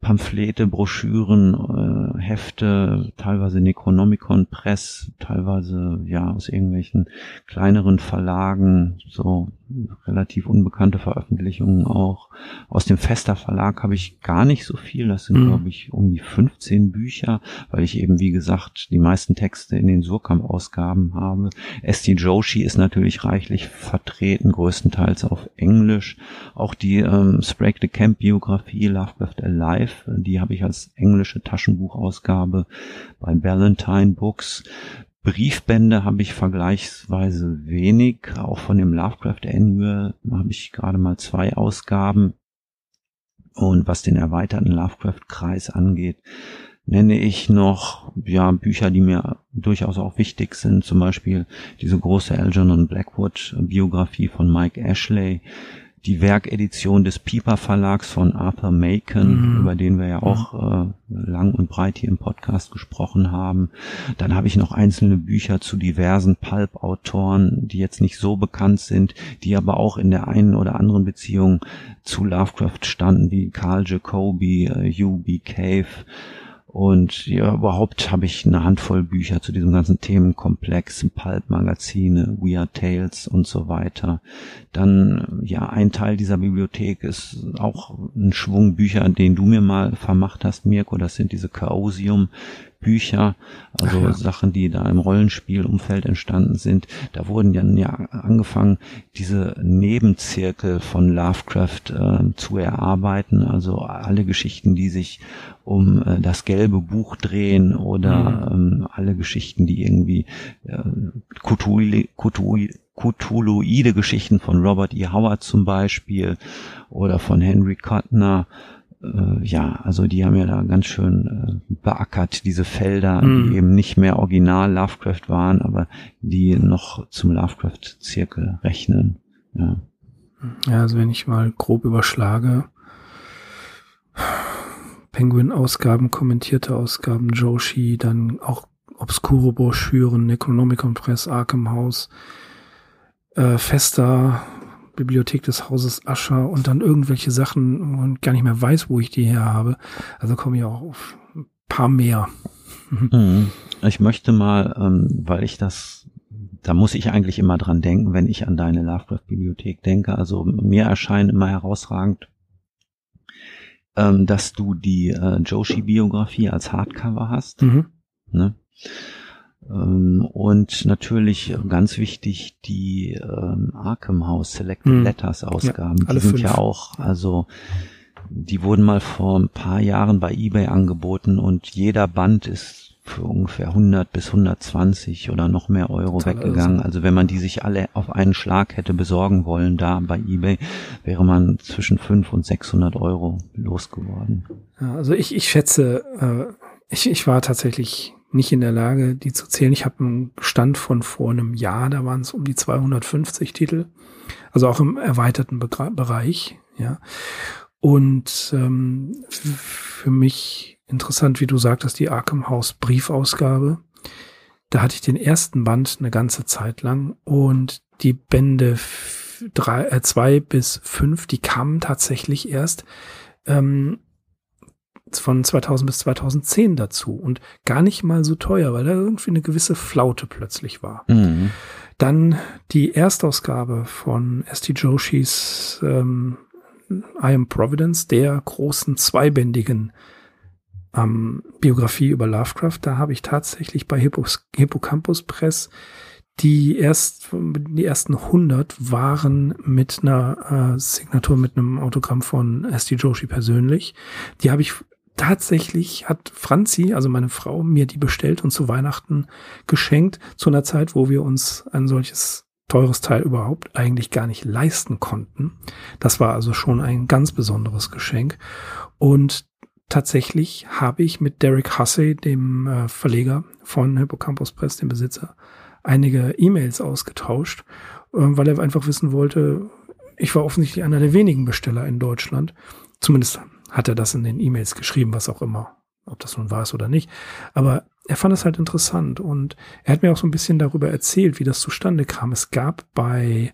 Pamphlete, Broschüren, äh, Hefte, teilweise Necronomicon Press, teilweise ja aus irgendwelchen kleineren Verlagen, so relativ unbekannte Veröffentlichungen auch. Aus dem Fester Verlag habe ich gar nicht so viel, das sind mhm. glaube ich um die 15 Bücher, weil ich eben wie gesagt die meisten Texte in den Surkamp-Ausgaben habe. Esti Joshi ist natürlich reichlich vertreten, größtenteils auf Englisch. Auch die ähm, Sprague the Camp Biografie Lovecraft Alive. Die habe ich als englische Taschenbuchausgabe bei Ballantine Books. Briefbände habe ich vergleichsweise wenig. Auch von dem Lovecraft Annual habe ich gerade mal zwei Ausgaben. Und was den erweiterten Lovecraft-Kreis angeht, nenne ich noch ja Bücher, die mir durchaus auch wichtig sind. Zum Beispiel diese große Algernon Blackwood Biografie von Mike Ashley, die Werkedition des Piper Verlags von Arthur Macon, mhm. über den wir ja auch äh, lang und breit hier im Podcast gesprochen haben. Dann habe ich noch einzelne Bücher zu diversen Pulp-Autoren, die jetzt nicht so bekannt sind, die aber auch in der einen oder anderen Beziehung zu Lovecraft standen, wie Carl Jacoby, äh, Hugh B. Cave, und ja, überhaupt habe ich eine Handvoll Bücher zu diesem ganzen Themenkomplex, Pulp-Magazine, Weird Tales und so weiter. Dann, ja, ein Teil dieser Bibliothek ist auch ein Schwung Bücher, den du mir mal vermacht hast, Mirko. Das sind diese Chaosium Bücher, also ja. Sachen, die da im Rollenspielumfeld entstanden sind. Da wurden dann ja angefangen, diese Nebenzirkel von Lovecraft äh, zu erarbeiten, also alle Geschichten, die sich um äh, das gelbe Buch drehen oder mhm. ähm, alle Geschichten, die irgendwie äh, Cthulhu, Cthulhu, Cthulhuide Geschichten von Robert E. Howard zum Beispiel oder von Henry Kuttner äh, ja, also die haben ja da ganz schön äh, beackert, diese Felder, mm. die eben nicht mehr original Lovecraft waren, aber die noch zum Lovecraft-Zirkel rechnen. Ja. ja, also wenn ich mal grob überschlage, Penguin-Ausgaben, kommentierte Ausgaben, Joshi, dann auch obskure Broschüren, Necronomicon Press, Arkham House, äh, Festa, Bibliothek des Hauses Ascher und dann irgendwelche Sachen und gar nicht mehr weiß, wo ich die her habe. Also komme ich auch auf ein paar mehr. Mhm. Ich möchte mal, ähm, weil ich das, da muss ich eigentlich immer dran denken, wenn ich an deine Lovecraft-Bibliothek denke. Also mir erscheint immer herausragend, ähm, dass du die äh, Joshi-Biografie als Hardcover hast. Mhm. Ne? Ähm, und natürlich ganz wichtig die ähm, Arkham House Selected hm. Letters Ausgaben. Ja, die sind fünf. ja auch, also die wurden mal vor ein paar Jahren bei eBay angeboten und jeder Band ist für ungefähr 100 bis 120 oder noch mehr Euro Total weggegangen. Also. also wenn man die sich alle auf einen Schlag hätte besorgen wollen, da bei eBay, wäre man zwischen 5 und 600 Euro losgeworden. Ja, also ich, ich schätze, äh, ich, ich war tatsächlich nicht in der Lage, die zu zählen. Ich habe einen Stand von vor einem Jahr, da waren es um die 250 Titel, also auch im erweiterten Be Bereich. Ja, und ähm, für mich interessant, wie du sagtest, die Arkham House Briefausgabe. Da hatte ich den ersten Band eine ganze Zeit lang und die Bände drei, äh, zwei bis fünf, die kamen tatsächlich erst ähm, von 2000 bis 2010 dazu und gar nicht mal so teuer, weil da irgendwie eine gewisse Flaute plötzlich war. Mhm. Dann die Erstausgabe von St. Joshis ähm, I Am Providence, der großen zweibändigen ähm, Biografie über Lovecraft. Da habe ich tatsächlich bei Hippos, Hippocampus Press die erst die ersten 100 waren mit einer äh, Signatur mit einem Autogramm von St. Joshi persönlich. Die habe ich tatsächlich hat Franzi, also meine Frau, mir die bestellt und zu Weihnachten geschenkt, zu einer Zeit, wo wir uns ein solches teures Teil überhaupt eigentlich gar nicht leisten konnten. Das war also schon ein ganz besonderes Geschenk. Und tatsächlich habe ich mit Derek Hussey, dem äh, Verleger von Hippocampus Press, dem Besitzer, einige E-Mails ausgetauscht, äh, weil er einfach wissen wollte, ich war offensichtlich einer der wenigen Besteller in Deutschland. Zumindest hat er das in den E-Mails geschrieben, was auch immer, ob das nun war es oder nicht. Aber er fand es halt interessant und er hat mir auch so ein bisschen darüber erzählt, wie das zustande kam. Es gab bei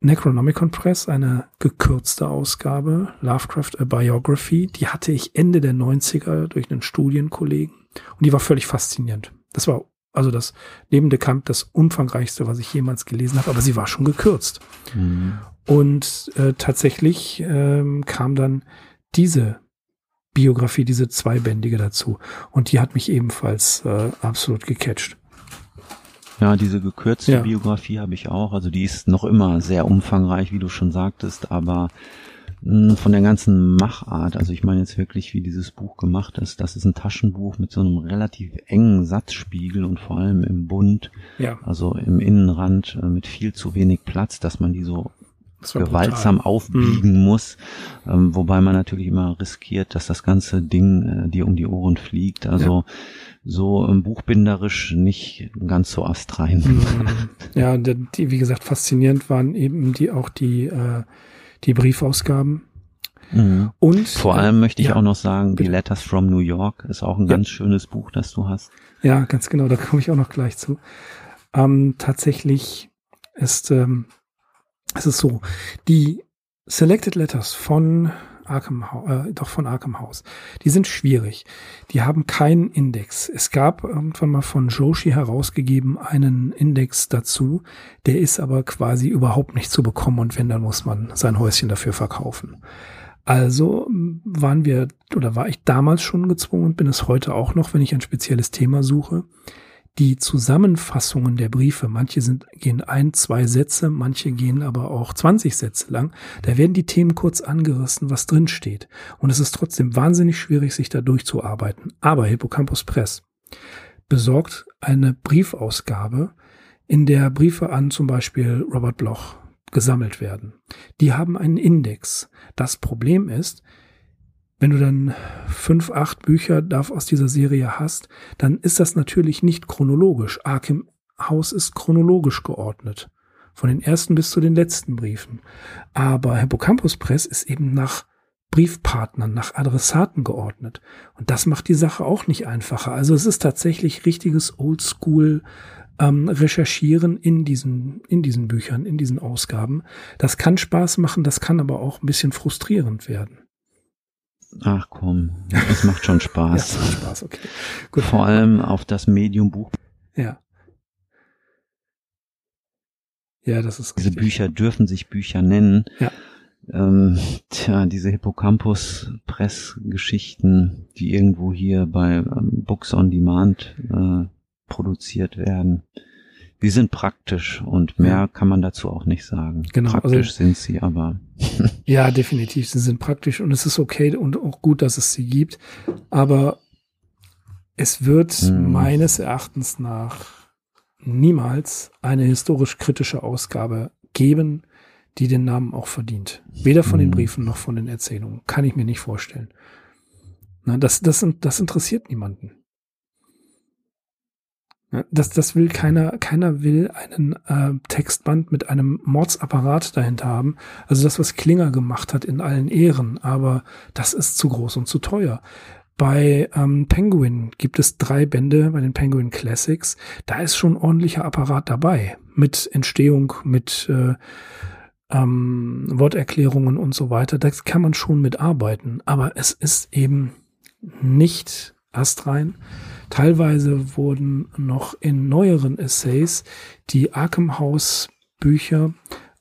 Necronomicon Press, eine gekürzte Ausgabe, Lovecraft A Biography. Die hatte ich Ende der 90er durch einen Studienkollegen und die war völlig faszinierend. Das war also das neben de Camp das umfangreichste, was ich jemals gelesen habe, aber sie war schon gekürzt. Mhm. Und äh, tatsächlich ähm, kam dann diese Biografie, diese zweibändige dazu. Und die hat mich ebenfalls äh, absolut gecatcht. Ja, diese gekürzte ja. Biografie habe ich auch. Also die ist noch immer sehr umfangreich, wie du schon sagtest, aber mh, hm, von der ganzen Machart, also ich meine jetzt wirklich, wie dieses Buch gemacht ist, das ist ein Taschenbuch mit so einem relativ engen Satzspiegel und vor allem im Bund, ja. also im Innenrand äh, mit viel zu wenig Platz, dass man die so gewaltsam brutal. aufbiegen mhm. muss, ähm, wobei man natürlich immer riskiert, dass das ganze Ding äh, dir um die Ohren fliegt. Also ja. so ähm, buchbinderisch nicht ganz so astrein. Mhm. Ja, die, wie gesagt, faszinierend waren eben die auch die, äh, die Briefausgaben. Mhm. Und vor allem äh, möchte ich ja, auch noch sagen, bitte. die Letters from New York ist auch ein ja. ganz schönes Buch, das du hast. Ja, ganz genau, da komme ich auch noch gleich zu. Ähm, tatsächlich ist ähm, es ist so, die Selected Letters von Arkham, äh, doch von Arkham House, die sind schwierig. Die haben keinen Index. Es gab irgendwann mal von Joshi herausgegeben einen Index dazu. Der ist aber quasi überhaupt nicht zu bekommen und wenn, dann muss man sein Häuschen dafür verkaufen. Also waren wir oder war ich damals schon gezwungen und bin es heute auch noch, wenn ich ein spezielles Thema suche, die Zusammenfassungen der Briefe, manche sind, gehen ein, zwei Sätze, manche gehen aber auch 20 Sätze lang, da werden die Themen kurz angerissen, was drin steht. Und es ist trotzdem wahnsinnig schwierig, sich da durchzuarbeiten. Aber Hippocampus Press besorgt eine Briefausgabe, in der Briefe an zum Beispiel Robert Bloch gesammelt werden. Die haben einen Index. Das Problem ist, wenn du dann fünf, acht Bücher aus dieser Serie hast, dann ist das natürlich nicht chronologisch. Arkham House ist chronologisch geordnet. Von den ersten bis zu den letzten Briefen. Aber Hippocampus Press ist eben nach Briefpartnern, nach Adressaten geordnet. Und das macht die Sache auch nicht einfacher. Also es ist tatsächlich richtiges Oldschool ähm, Recherchieren in diesen, in diesen Büchern, in diesen Ausgaben. Das kann Spaß machen, das kann aber auch ein bisschen frustrierend werden. Ach komm, es macht schon Spaß. ja, macht Spaß, okay. Gut. Vor allem auf das Medium Buch. Ja. Ja, das ist Diese richtig. Bücher dürfen sich Bücher nennen. Ja. Ähm, tja, diese Hippocampus-Press-Geschichten, die irgendwo hier bei ähm, Books on Demand äh, produziert werden die sind praktisch und mehr kann man dazu auch nicht sagen. Genau. Praktisch also, sind sie, aber. ja, definitiv. Sie sind praktisch und es ist okay und auch gut, dass es sie gibt. Aber es wird hm. meines Erachtens nach niemals eine historisch kritische Ausgabe geben, die den Namen auch verdient. Weder von hm. den Briefen noch von den Erzählungen. Kann ich mir nicht vorstellen. Na, das, das, das interessiert niemanden. Das, das will keiner, keiner will einen äh, Textband mit einem Mordsapparat dahinter haben. Also das, was Klinger gemacht hat, in allen Ehren, aber das ist zu groß und zu teuer. Bei ähm, Penguin gibt es drei Bände, bei den Penguin Classics. Da ist schon ordentlicher Apparat dabei. Mit Entstehung, mit äh, ähm, Worterklärungen und so weiter. Da kann man schon mitarbeiten. Aber es ist eben nicht astrein. Teilweise wurden noch in neueren Essays die Arkham House Bücher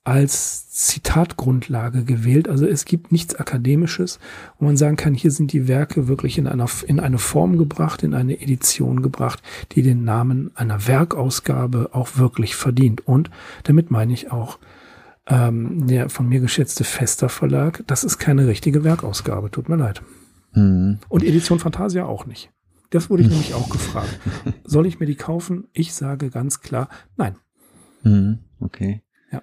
als Zitatgrundlage gewählt. Also es gibt nichts Akademisches, wo man sagen kann, hier sind die Werke wirklich in einer, in eine Form gebracht, in eine Edition gebracht, die den Namen einer Werkausgabe auch wirklich verdient. Und damit meine ich auch, ähm, der von mir geschätzte Fester Verlag, das ist keine richtige Werkausgabe, tut mir leid. Mhm. Und Edition Fantasia auch nicht. Das wurde ich nämlich auch gefragt. Soll ich mir die kaufen? Ich sage ganz klar, nein. Mhm, okay. Ja.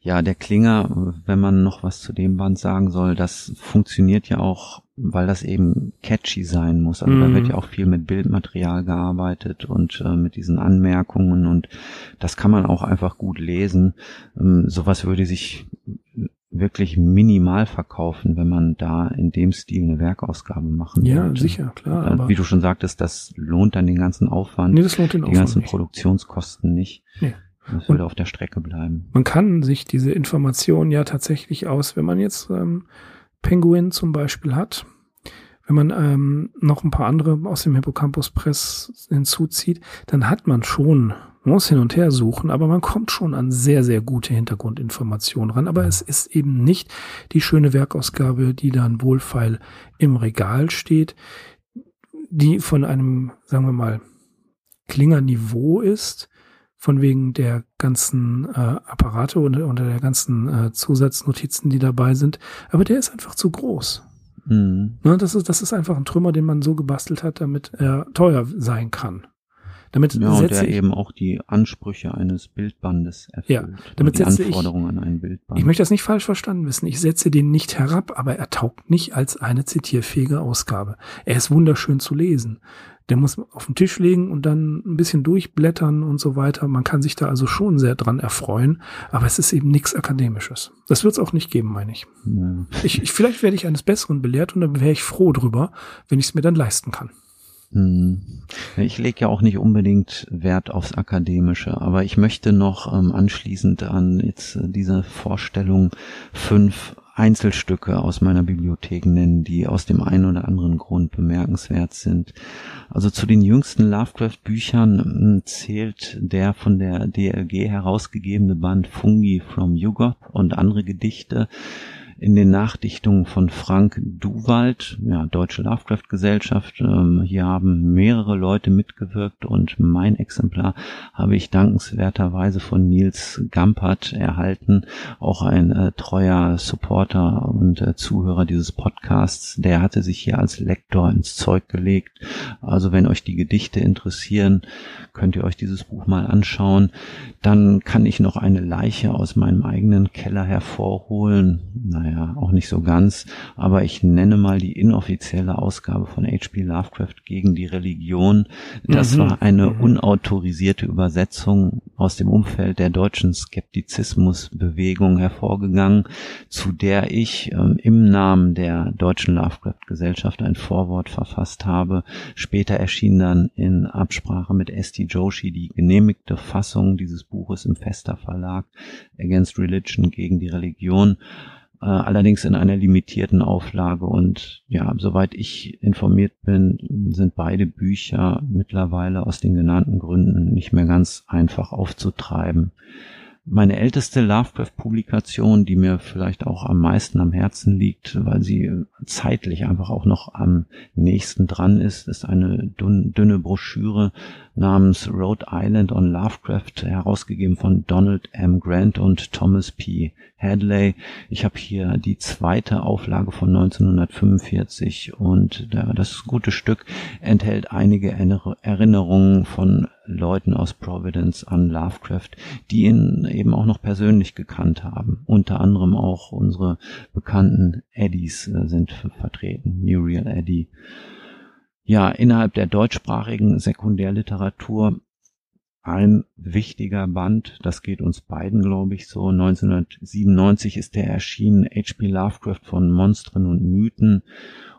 Ja, der Klinger, wenn man noch was zu dem Band sagen soll, das funktioniert ja auch, weil das eben catchy sein muss. Also mhm. da wird ja auch viel mit Bildmaterial gearbeitet und äh, mit diesen Anmerkungen und das kann man auch einfach gut lesen. Ähm, sowas würde sich wirklich minimal verkaufen, wenn man da in dem Stil eine Werkausgabe machen Ja, wollte. sicher, klar. Dann, wie du schon sagtest, das lohnt dann den ganzen Aufwand, nee, das lohnt den die Aufwand ganzen nicht. Produktionskosten nicht. Nee. Das würde auf der Strecke bleiben. Man kann sich diese Informationen ja tatsächlich aus, wenn man jetzt ähm, Penguin zum Beispiel hat, wenn man ähm, noch ein paar andere aus dem Hippocampus Press hinzuzieht, dann hat man schon, man muss hin und her suchen, aber man kommt schon an sehr, sehr gute Hintergrundinformationen ran. Aber es ist eben nicht die schöne Werkausgabe, die dann wohlfeil im Regal steht, die von einem, sagen wir mal, Klingerniveau ist, von wegen der ganzen äh, Apparate und, und der ganzen äh, Zusatznotizen, die dabei sind. Aber der ist einfach zu groß. Mhm. Ne, das, ist, das ist einfach ein Trümmer, den man so gebastelt hat, damit er teuer sein kann. Damit ja, und der ich, eben auch die Ansprüche eines Bildbandes erfüllt. Ja, damit die setze Anforderungen ich, an einen Bildband. Ich möchte das nicht falsch verstanden wissen. Ich setze den nicht herab, aber er taugt nicht als eine zitierfähige Ausgabe. Er ist wunderschön zu lesen. Der muss auf den Tisch legen und dann ein bisschen durchblättern und so weiter. Man kann sich da also schon sehr dran erfreuen, aber es ist eben nichts Akademisches. Das wird es auch nicht geben, meine ich. Ja. ich, ich. Vielleicht werde ich eines Besseren belehrt und dann wäre ich froh drüber, wenn ich es mir dann leisten kann. Hm. Ich lege ja auch nicht unbedingt Wert aufs Akademische, aber ich möchte noch ähm, anschließend an jetzt äh, diese Vorstellung fünf Einzelstücke aus meiner Bibliothek nennen, die aus dem einen oder anderen Grund bemerkenswert sind. Also zu den jüngsten Lovecraft-Büchern hm, zählt der von der DLG herausgegebene Band Fungi from Yugoth und andere Gedichte, in den Nachdichtungen von Frank Duwald, ja, Deutsche Lovecraft Gesellschaft. Ähm, hier haben mehrere Leute mitgewirkt und mein Exemplar habe ich dankenswerterweise von Nils Gampert erhalten, auch ein äh, treuer Supporter und äh, Zuhörer dieses Podcasts. Der hatte sich hier als Lektor ins Zeug gelegt. Also wenn euch die Gedichte interessieren, könnt ihr euch dieses Buch mal anschauen. Dann kann ich noch eine Leiche aus meinem eigenen Keller hervorholen. Naja, auch nicht so ganz, aber ich nenne mal die inoffizielle Ausgabe von H.P. Lovecraft gegen die Religion. Das mhm. war eine unautorisierte Übersetzung aus dem Umfeld der deutschen Skeptizismusbewegung hervorgegangen, zu der ich ähm, im Namen der deutschen Lovecraft-Gesellschaft ein Vorwort verfasst habe. Später erschien dann in Absprache mit Esti Joshi die genehmigte Fassung dieses Buches im Fester Verlag Against Religion gegen die Religion äh, allerdings in einer limitierten Auflage und ja, soweit ich informiert bin, sind beide Bücher mittlerweile aus den genannten Gründen nicht mehr ganz einfach aufzutreiben. Meine älteste Lovecraft-Publikation, die mir vielleicht auch am meisten am Herzen liegt, weil sie zeitlich einfach auch noch am nächsten dran ist, ist eine dünne Broschüre namens Rhode Island on Lovecraft, herausgegeben von Donald M. Grant und Thomas P. Hadley. Ich habe hier die zweite Auflage von 1945 und das gute Stück enthält einige Erinnerungen von Leuten aus Providence an Lovecraft, die ihn eben auch noch persönlich gekannt haben. Unter anderem auch unsere bekannten Eddies äh, sind vertreten, Muriel Eddy ja innerhalb der deutschsprachigen Sekundärliteratur ein wichtiger Band, das geht uns beiden, glaube ich, so. 1997 ist der erschienen, H.P. Lovecraft von Monstren und Mythen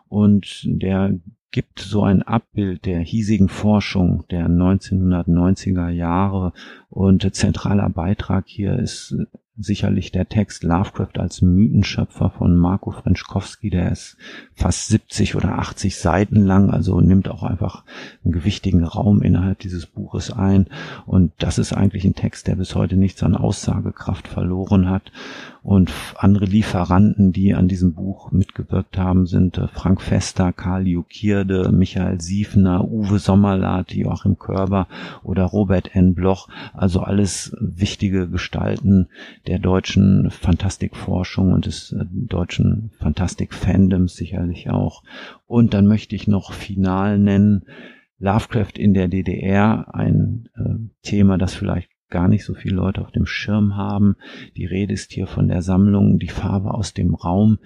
und der gibt so ein Abbild der hiesigen Forschung der 1990er Jahre und zentraler Beitrag hier ist sicherlich der Text Lovecraft als Mythenschöpfer von Marco Frenschkowski, der ist fast 70 oder 80 Seiten lang, also nimmt auch einfach einen gewichtigen Raum innerhalb dieses Buches ein. Und das ist eigentlich ein Text, der bis heute nichts an Aussagekraft verloren hat. Und andere Lieferanten, die an diesem Buch mitgewirkt haben, sind äh, Frank Fester, Karl Jukierde, Michael Siefner, Uwe Sommerlath, Joachim Körber oder Robert N. Bloch. Also alles wichtige Gestalten der deutschen Fantastikforschung und des äh, deutschen Fantastik-Fandoms sicherlich auch. Und dann möchte ich noch final nennen, Lovecraft in der DDR, ein äh, Thema, das vielleicht gar nicht so viele Leute auf dem Schirm haben. Die Rede ist hier von der Sammlung Die Farbe aus dem Raum.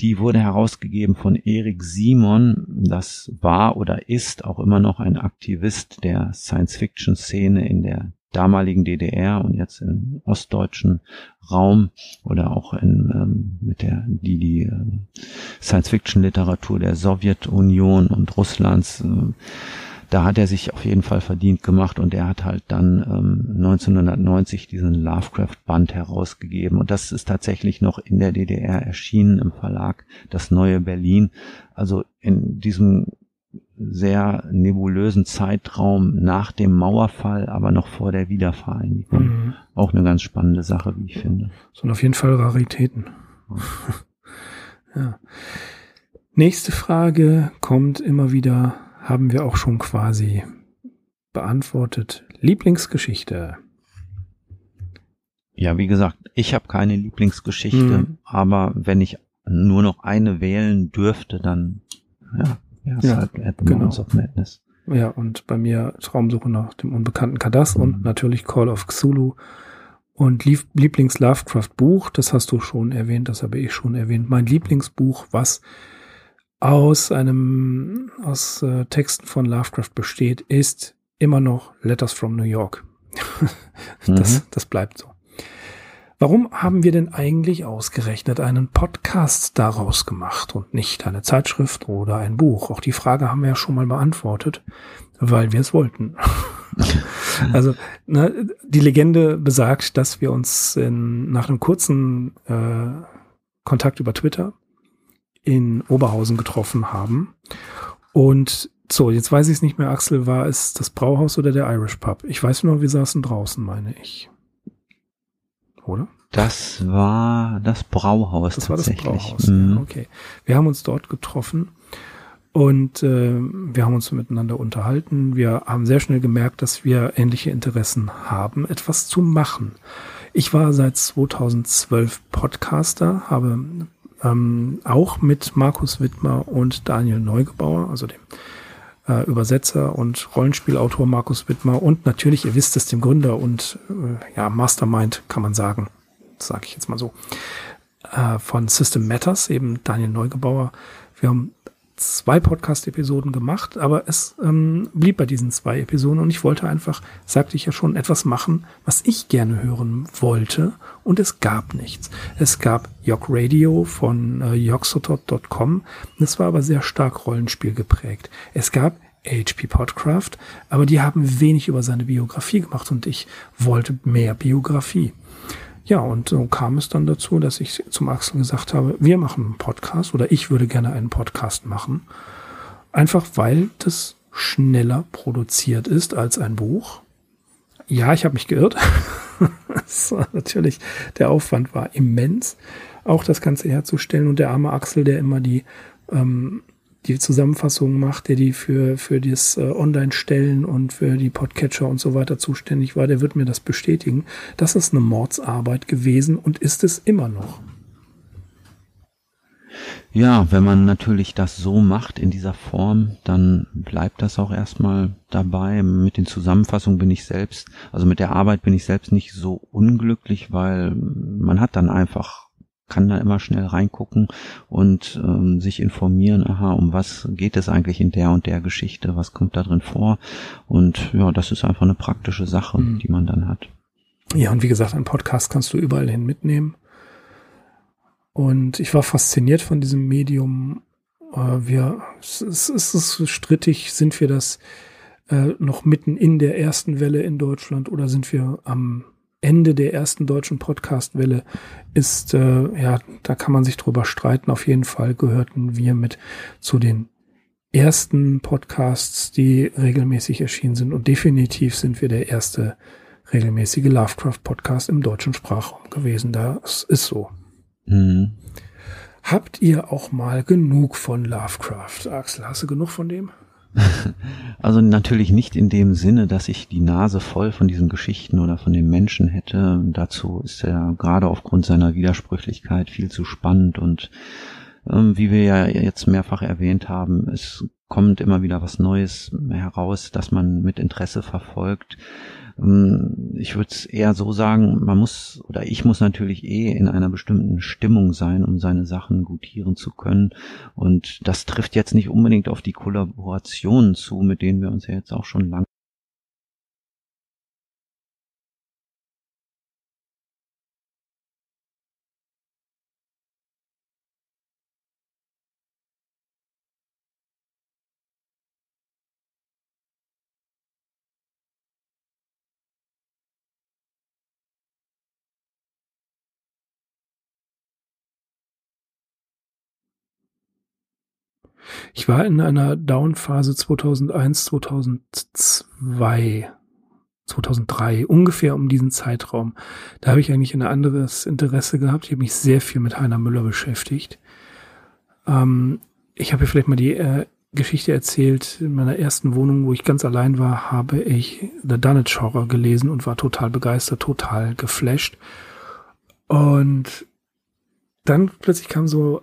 Die wurde herausgegeben von Erik Simon. Das war oder ist auch immer noch ein Aktivist der Science-Fiction-Szene in der damaligen DDR und jetzt im ostdeutschen Raum oder auch in, ähm, mit der, die, die äh, Science-Fiction-Literatur der Sowjetunion und Russlands äh, da hat er sich auf jeden Fall verdient gemacht und er hat halt dann ähm, 1990 diesen Lovecraft-Band herausgegeben und das ist tatsächlich noch in der DDR erschienen im Verlag Das Neue Berlin. Also in diesem sehr nebulösen Zeitraum nach dem Mauerfall, aber noch vor der Wiedervereinigung. Mhm. Auch eine ganz spannende Sache, wie ich finde. So auf jeden Fall Raritäten. ja. Nächste Frage kommt immer wieder, haben wir auch schon quasi beantwortet. Lieblingsgeschichte. Ja, wie gesagt, ich habe keine Lieblingsgeschichte, mhm. aber wenn ich nur noch eine wählen dürfte, dann ja, ja, ja halt genau. of Madness. Ja, und bei mir Traumsuche nach dem unbekannten Kadas mhm. und natürlich Call of Cthulhu. Und Lieblings-Lovecraft-Buch, das hast du schon erwähnt, das habe ich schon erwähnt. Mein Lieblingsbuch, was aus einem, aus äh, Texten von Lovecraft besteht, ist immer noch Letters from New York. das, mhm. das bleibt so. Warum haben wir denn eigentlich ausgerechnet einen Podcast daraus gemacht und nicht eine Zeitschrift oder ein Buch? Auch die Frage haben wir ja schon mal beantwortet, weil wir es wollten. also ne, die Legende besagt, dass wir uns in, nach einem kurzen äh, Kontakt über Twitter in Oberhausen getroffen haben. Und so, jetzt weiß ich es nicht mehr, Axel, war es das Brauhaus oder der Irish Pub? Ich weiß nur, wir saßen draußen, meine ich oder? Das war das Brauhaus. Das war das Brauhaus. Mhm. Ja, okay. Wir haben uns dort getroffen und äh, wir haben uns miteinander unterhalten. Wir haben sehr schnell gemerkt, dass wir ähnliche Interessen haben, etwas zu machen. Ich war seit 2012 Podcaster, habe ähm, auch mit Markus Wittmer und Daniel Neugebauer, also dem äh, Übersetzer und Rollenspielautor Markus Wittmer und natürlich, ihr wisst es, dem Gründer und äh, ja, Mastermind, kann man sagen, sage ich jetzt mal so, äh, von System Matters, eben Daniel Neugebauer. Wir haben zwei Podcast-Episoden gemacht, aber es ähm, blieb bei diesen zwei Episoden und ich wollte einfach, sagte ich ja schon, etwas machen, was ich gerne hören wollte und es gab nichts. Es gab Yok Radio von äh, yoxotot.com, das war aber sehr stark Rollenspiel geprägt. Es gab HP Podcraft, aber die haben wenig über seine Biografie gemacht und ich wollte mehr Biografie. Ja, und so kam es dann dazu, dass ich zum Axel gesagt habe, wir machen einen Podcast oder ich würde gerne einen Podcast machen. Einfach weil das schneller produziert ist als ein Buch. Ja, ich habe mich geirrt. natürlich, der Aufwand war immens, auch das Ganze herzustellen. Und der arme Axel, der immer die ähm, die Zusammenfassung macht, der die für, für das äh, Online-Stellen und für die Podcatcher und so weiter zuständig war, der wird mir das bestätigen. Das ist eine Mordsarbeit gewesen und ist es immer noch. Ja, wenn man natürlich das so macht in dieser Form, dann bleibt das auch erstmal dabei. Mit den Zusammenfassungen bin ich selbst, also mit der Arbeit bin ich selbst nicht so unglücklich, weil man hat dann einfach kann da immer schnell reingucken und ähm, sich informieren, aha, um was geht es eigentlich in der und der Geschichte, was kommt da drin vor. Und ja, das ist einfach eine praktische Sache, mhm. die man dann hat. Ja, und wie gesagt, ein Podcast kannst du überall hin mitnehmen. Und ich war fasziniert von diesem Medium. Äh, wir, es ist strittig, sind wir das äh, noch mitten in der ersten Welle in Deutschland oder sind wir am Ende der ersten deutschen Podcast-Welle ist, äh, ja, da kann man sich drüber streiten. Auf jeden Fall gehörten wir mit zu den ersten Podcasts, die regelmäßig erschienen sind. Und definitiv sind wir der erste regelmäßige Lovecraft-Podcast im deutschen Sprachraum gewesen. Das ist so. Mhm. Habt ihr auch mal genug von Lovecraft? Axel, hast du genug von dem? Also natürlich nicht in dem Sinne, dass ich die Nase voll von diesen Geschichten oder von den Menschen hätte. Dazu ist er gerade aufgrund seiner Widersprüchlichkeit viel zu spannend und ähm, wie wir ja jetzt mehrfach erwähnt haben, es kommt immer wieder was Neues heraus, das man mit Interesse verfolgt. Ähm, ich würde es eher so sagen, man muss oder ich muss natürlich eh in einer bestimmten Stimmung sein, um seine Sachen gutieren zu können. Und das trifft jetzt nicht unbedingt auf die Kollaborationen zu, mit denen wir uns ja jetzt auch schon lange Ich war in einer Down-Phase 2001, 2002, 2003, ungefähr um diesen Zeitraum. Da habe ich eigentlich ein anderes Interesse gehabt. Ich habe mich sehr viel mit Heiner Müller beschäftigt. Ähm, ich habe hier vielleicht mal die äh, Geschichte erzählt. In meiner ersten Wohnung, wo ich ganz allein war, habe ich The Dunwich Horror gelesen und war total begeistert, total geflasht. Und dann plötzlich kam so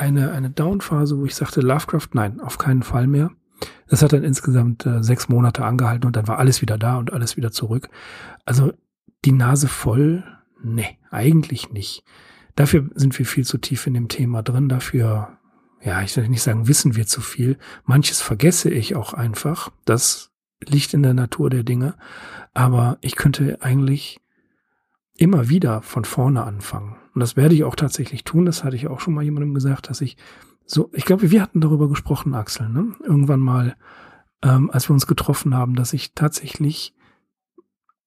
eine, eine Down-Phase, wo ich sagte, Lovecraft, nein, auf keinen Fall mehr. Das hat dann insgesamt äh, sechs Monate angehalten und dann war alles wieder da und alles wieder zurück. Also die Nase voll, nee, eigentlich nicht. Dafür sind wir viel zu tief in dem Thema drin. Dafür, ja, ich will nicht sagen, wissen wir zu viel. Manches vergesse ich auch einfach. Das liegt in der Natur der Dinge. Aber ich könnte eigentlich immer wieder von vorne anfangen. Und das werde ich auch tatsächlich tun. Das hatte ich auch schon mal jemandem gesagt, dass ich so, ich glaube, wir hatten darüber gesprochen, Axel, ne? Irgendwann mal, ähm, als wir uns getroffen haben, dass ich tatsächlich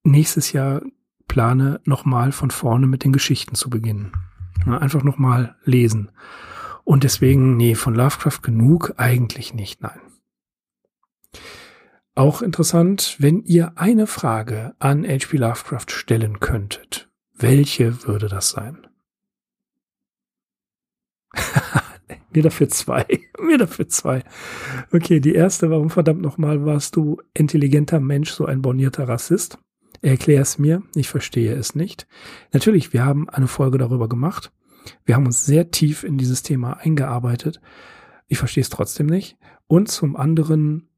nächstes Jahr plane, nochmal von vorne mit den Geschichten zu beginnen. Ja, einfach nochmal lesen. Und deswegen, nee, von Lovecraft genug eigentlich nicht, nein. Auch interessant, wenn ihr eine Frage an H.P. Lovecraft stellen könntet, welche würde das sein? Mir dafür zwei. Mir dafür zwei. Okay, die erste, warum verdammt nochmal warst du intelligenter Mensch, so ein bornierter Rassist? Erklär es mir, ich verstehe es nicht. Natürlich, wir haben eine Folge darüber gemacht. Wir haben uns sehr tief in dieses Thema eingearbeitet. Ich verstehe es trotzdem nicht. Und zum anderen,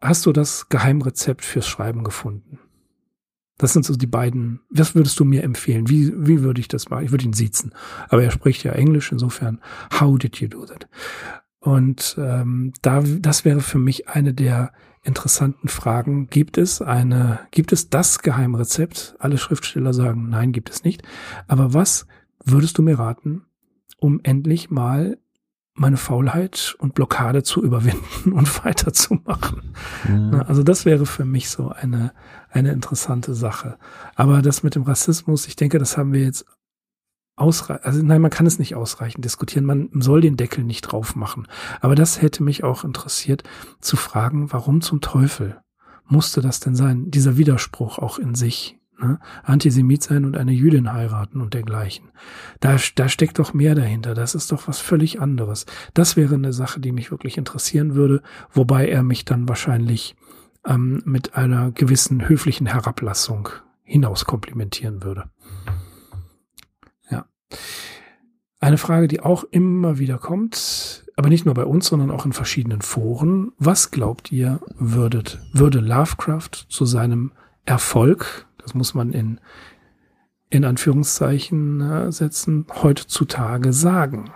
hast du das Geheimrezept fürs Schreiben gefunden? Das sind so die beiden. Was würdest du mir empfehlen? Wie, wie würde ich das machen? Ich würde ihn siezen. Aber er spricht ja Englisch, insofern, how did you do that? Und ähm, da, das wäre für mich eine der interessanten Fragen. Gibt es eine, gibt es das Geheimrezept? Alle Schriftsteller sagen, nein, gibt es nicht. Aber was würdest du mir raten, um endlich mal meine Faulheit und Blockade zu überwinden und weiterzumachen. Mhm. Also das wäre für mich so eine, eine interessante Sache. Aber das mit dem Rassismus, ich denke, das haben wir jetzt ausreichend, also nein, man kann es nicht ausreichend diskutieren, man soll den Deckel nicht drauf machen. Aber das hätte mich auch interessiert, zu fragen, warum zum Teufel musste das denn sein, dieser Widerspruch auch in sich, Ne? Antisemit sein und eine Jüdin heiraten und dergleichen. Da, da steckt doch mehr dahinter. Das ist doch was völlig anderes. Das wäre eine Sache, die mich wirklich interessieren würde, wobei er mich dann wahrscheinlich ähm, mit einer gewissen höflichen Herablassung hinaus komplimentieren würde. Ja. Eine Frage, die auch immer wieder kommt, aber nicht nur bei uns, sondern auch in verschiedenen Foren. Was glaubt ihr, würdet, würde Lovecraft zu seinem Erfolg das muss man in, in Anführungszeichen äh, setzen, heutzutage sagen?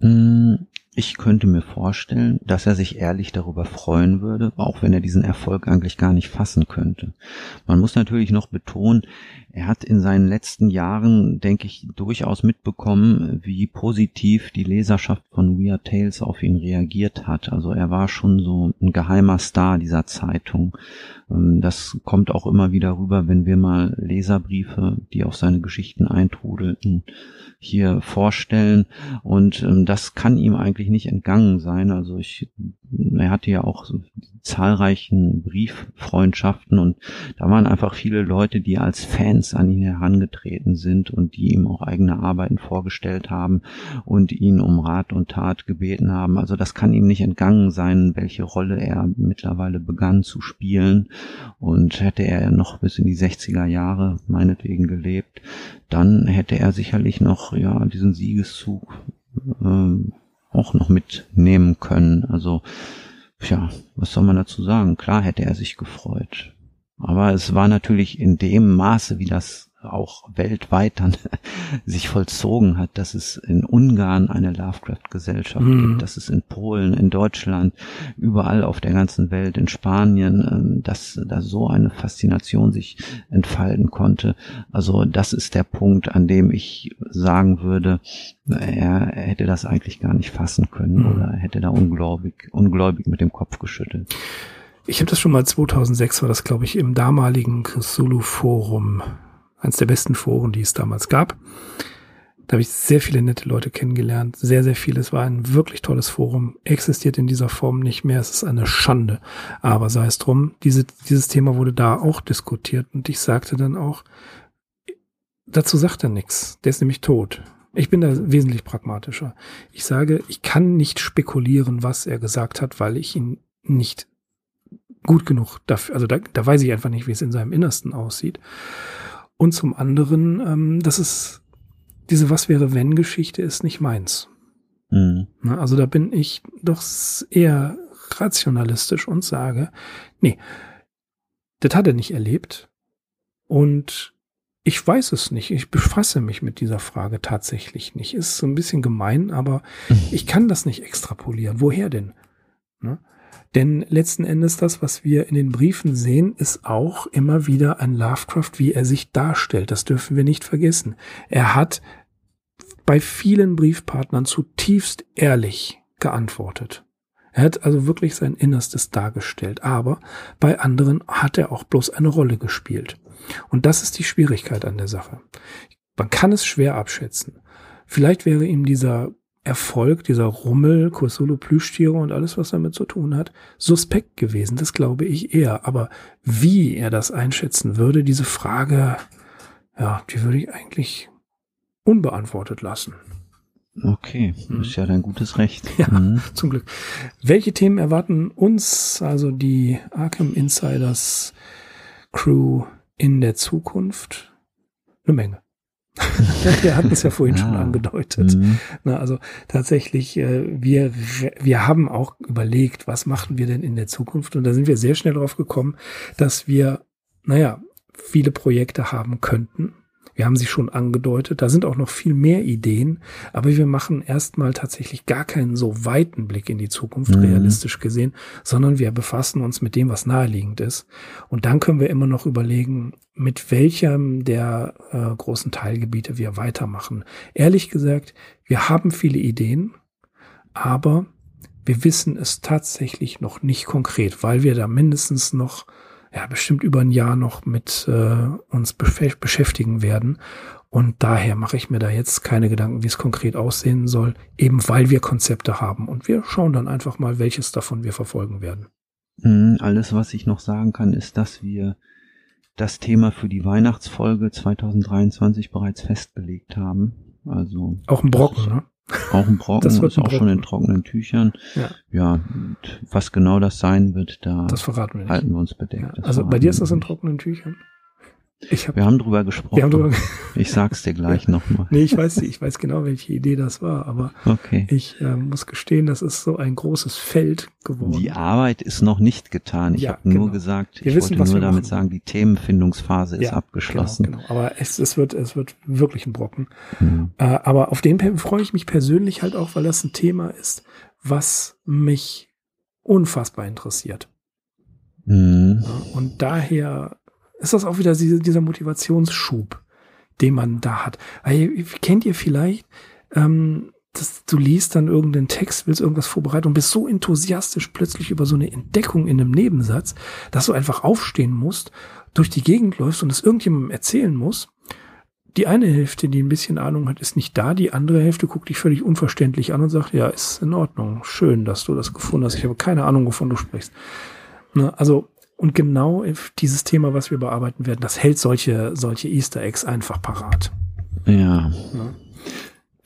Hm, ich könnte mir vorstellen, dass er sich ehrlich darüber freuen würde, auch wenn er diesen Erfolg eigentlich gar nicht fassen könnte. Man muss natürlich noch betonen, er hat in seinen letzten Jahren, denke ich, durchaus mitbekommen, wie positiv die Leserschaft von Weird Tales auf ihn reagiert hat. Also er war schon so ein geheimer Star dieser Zeitung. Ähm, das kommt auch immer wieder rüber, wenn wir mal Leserbriefe, die auf seine Geschichten eintrudelten, hier vorstellen. Und ähm, das kann ihm eigentlich nicht entgangen sein. Also ich, er hatte ja auch so zahlreichen Brieffreundschaften und da waren einfach viele Leute, die als Fans an ihn herangetreten sind und die ihm auch eigene Arbeiten vorgestellt haben und ihn um Rat und Tat gebeten haben. Also das kann ihm nicht entgangen sein, welche Rolle er mittlerweile begann zu spielen. Und hätte er noch bis in die 60er Jahre meinetwegen gelebt, dann hätte er sicherlich noch ja diesen Siegeszug äh, auch noch mitnehmen können. Also Tja, was soll man dazu sagen? Klar hätte er sich gefreut. Aber es war natürlich in dem Maße, wie das auch weltweit dann sich vollzogen hat, dass es in Ungarn eine Lovecraft-Gesellschaft mhm. gibt, dass es in Polen, in Deutschland, überall auf der ganzen Welt, in Spanien, ähm, dass da so eine Faszination sich entfalten konnte. Also das ist der Punkt, an dem ich sagen würde, er, hätte das eigentlich gar nicht fassen können mhm. oder hätte da ungläubig, ungläubig mit dem Kopf geschüttelt. Ich habe das schon mal 2006 war das glaube ich im damaligen Cthulhu Forum eines der besten Foren, die es damals gab. Da habe ich sehr viele nette Leute kennengelernt. Sehr, sehr viele. Es war ein wirklich tolles Forum. Existiert in dieser Form nicht mehr. Es ist eine Schande. Aber sei es drum, diese, dieses Thema wurde da auch diskutiert. Und ich sagte dann auch, dazu sagt er nichts. Der ist nämlich tot. Ich bin da wesentlich pragmatischer. Ich sage, ich kann nicht spekulieren, was er gesagt hat, weil ich ihn nicht gut genug dafür, also da, da weiß ich einfach nicht, wie es in seinem Innersten aussieht. Und zum anderen, ähm, das ist diese Was wäre wenn Geschichte ist nicht meins. Mhm. Also da bin ich doch eher rationalistisch und sage, nee, das hat er nicht erlebt und ich weiß es nicht. Ich befasse mich mit dieser Frage tatsächlich nicht. Ist so ein bisschen gemein, aber mhm. ich kann das nicht extrapolieren. Woher denn? Ne? Denn letzten Endes das, was wir in den Briefen sehen, ist auch immer wieder ein Lovecraft, wie er sich darstellt. Das dürfen wir nicht vergessen. Er hat bei vielen Briefpartnern zutiefst ehrlich geantwortet. Er hat also wirklich sein Innerstes dargestellt, aber bei anderen hat er auch bloß eine Rolle gespielt. Und das ist die Schwierigkeit an der Sache. Man kann es schwer abschätzen. Vielleicht wäre ihm dieser Erfolg, dieser Rummel, Kursolo Plüschtiere und alles, was damit zu tun hat, suspekt gewesen. Das glaube ich eher. Aber wie er das einschätzen würde, diese Frage, ja, die würde ich eigentlich unbeantwortet lassen. Okay, das ist ja dein gutes Recht. Ja, mhm. zum Glück. Welche Themen erwarten uns, also die Arkham Insiders Crew in der Zukunft? Eine Menge. wir hatten es ja vorhin schon angedeutet. Mhm. Na, also tatsächlich, äh, wir, wir haben auch überlegt, was machen wir denn in der Zukunft? Und da sind wir sehr schnell drauf gekommen, dass wir, naja, viele Projekte haben könnten, wir haben sie schon angedeutet. Da sind auch noch viel mehr Ideen. Aber wir machen erstmal tatsächlich gar keinen so weiten Blick in die Zukunft, mhm. realistisch gesehen, sondern wir befassen uns mit dem, was naheliegend ist. Und dann können wir immer noch überlegen, mit welchem der äh, großen Teilgebiete wir weitermachen. Ehrlich gesagt, wir haben viele Ideen, aber wir wissen es tatsächlich noch nicht konkret, weil wir da mindestens noch ja, bestimmt über ein Jahr noch mit äh, uns beschäftigen werden. Und daher mache ich mir da jetzt keine Gedanken, wie es konkret aussehen soll, eben weil wir Konzepte haben. Und wir schauen dann einfach mal, welches davon wir verfolgen werden. Mhm, alles, was ich noch sagen kann, ist, dass wir das Thema für die Weihnachtsfolge 2023 bereits festgelegt haben. Also auch ein Brocken, ne? Auch ein Brocken, das ist auch Brocken. schon in trockenen Tüchern. Ja. ja, was genau das sein wird, da das verraten wir nicht. halten wir uns bedeckt. Ja. Also bei dir ist das in trockenen Tüchern? Hab, wir haben drüber gesprochen. Haben drüber ich sag's dir gleich ja. nochmal. Nee, ich weiß, ich weiß genau, welche Idee das war, aber okay. ich äh, muss gestehen, das ist so ein großes Feld geworden. Die Arbeit ist noch nicht getan. Ich ja, habe genau. nur gesagt, wir ich wissen, wollte nur damit machen. sagen, die Themenfindungsphase ja, ist abgeschlossen. Genau, genau. Aber es, es, wird, es wird wirklich ein Brocken. Mhm. Äh, aber auf den freue ich mich persönlich halt auch, weil das ein Thema ist, was mich unfassbar interessiert. Mhm. und daher ist das auch wieder diese, dieser Motivationsschub, den man da hat. Weil, kennt ihr vielleicht, ähm, dass du liest dann irgendeinen Text, willst irgendwas vorbereiten und bist so enthusiastisch plötzlich über so eine Entdeckung in einem Nebensatz, dass du einfach aufstehen musst, durch die Gegend läufst und es irgendjemandem erzählen musst. Die eine Hälfte, die ein bisschen Ahnung hat, ist nicht da. Die andere Hälfte guckt dich völlig unverständlich an und sagt, ja, ist in Ordnung. Schön, dass du das gefunden hast. Ich habe keine Ahnung, wovon du sprichst. Ne, also und genau dieses Thema, was wir bearbeiten werden, das hält solche, solche Easter Eggs einfach parat. Ja. ja.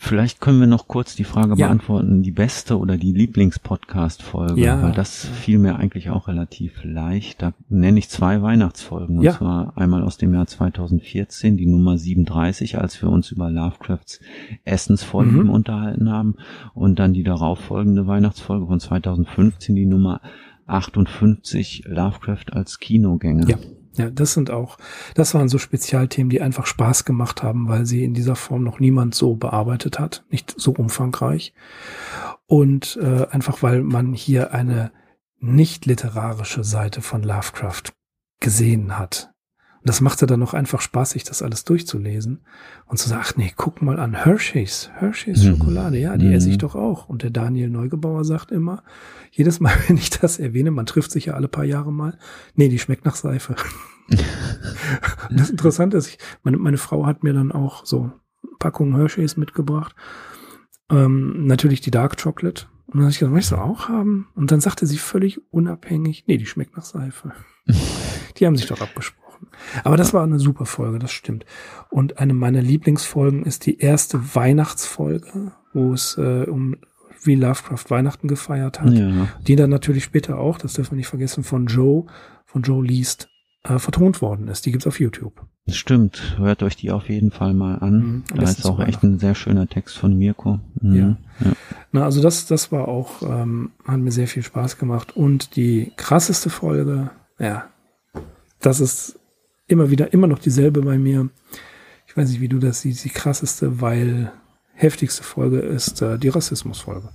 Vielleicht können wir noch kurz die Frage ja. beantworten, die beste oder die Lieblingspodcast-Folge, ja. weil das fiel mir eigentlich auch relativ leicht. Da nenne ich zwei Weihnachtsfolgen, und ja. zwar einmal aus dem Jahr 2014, die Nummer 37, als wir uns über Lovecrafts Essensfolgen mhm. unterhalten haben, und dann die darauffolgende Weihnachtsfolge von 2015, die Nummer 58 Lovecraft als Kinogänger. Ja. Ja, das sind auch, das waren so Spezialthemen, die einfach Spaß gemacht haben, weil sie in dieser Form noch niemand so bearbeitet hat, nicht so umfangreich. Und äh, einfach weil man hier eine nicht literarische Seite von Lovecraft gesehen hat. Und das machte dann noch einfach Spaß, sich das alles durchzulesen und zu sagen, ach nee, guck mal an, Hershey's, Hershey's mhm. Schokolade, ja, die mhm. esse ich doch auch. Und der Daniel Neugebauer sagt immer, jedes Mal, wenn ich das erwähne, man trifft sich ja alle paar Jahre mal, nee, die schmeckt nach Seife. das Interessante ist, ich, meine, meine Frau hat mir dann auch so Packung Hershey's mitgebracht. Ähm, natürlich die Dark Chocolate. Und dann habe ich gesagt, möchtest du auch haben? Und dann sagte sie völlig unabhängig, nee, die schmeckt nach Seife. die haben sich doch abgesprochen. Aber das war eine super Folge, das stimmt. Und eine meiner Lieblingsfolgen ist die erste Weihnachtsfolge, wo es äh, um wie Lovecraft Weihnachten gefeiert hat. Ja. Die dann natürlich später auch, das dürfen wir nicht vergessen, von Joe, von Joe Least äh, vertont worden ist. Die gibt's auf YouTube. Stimmt, hört euch die auf jeden Fall mal an. Mhm, da ist auch echt ein sehr schöner Text von Mirko. Mhm. Ja. Na, also das, das war auch, ähm, hat mir sehr viel Spaß gemacht. Und die krasseste Folge, ja, das ist immer wieder, immer noch dieselbe bei mir. Ich weiß nicht, wie du das siehst, die krasseste, weil heftigste Folge ist äh, die Rassismusfolge.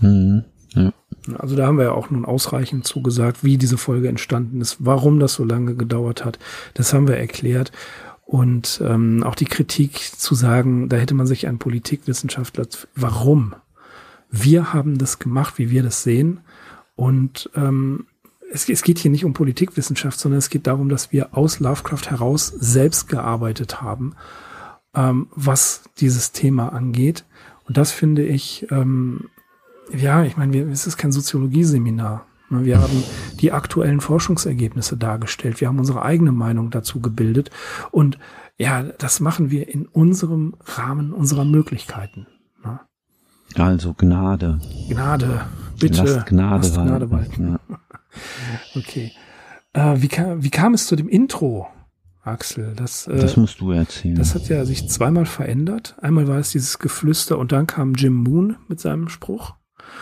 Mhm. Ja. Also da haben wir ja auch nun ausreichend zugesagt, wie diese Folge entstanden ist, warum das so lange gedauert hat. Das haben wir erklärt. Und ähm, auch die Kritik zu sagen, da hätte man sich einen Politikwissenschaftler, warum? Wir haben das gemacht, wie wir das sehen. Und ähm, es, es geht hier nicht um Politikwissenschaft, sondern es geht darum, dass wir aus Lovecraft heraus selbst gearbeitet haben, ähm, was dieses Thema angeht. Und das finde ich, ähm, ja, ich meine, es ist kein Soziologieseminar. Ne? Wir haben die aktuellen Forschungsergebnisse dargestellt. Wir haben unsere eigene Meinung dazu gebildet. Und ja, das machen wir in unserem Rahmen unserer Möglichkeiten. Ne? Also Gnade. Gnade, bitte. Lasst Gnade lasst. Gnade walten. Ja. Okay. Äh, wie, kam, wie kam es zu dem Intro, Axel? Das, äh, Das musst du erzählen. das hat ja sich zweimal verändert. Einmal war es dieses Geflüster und dann kam Jim Moon mit seinem Spruch.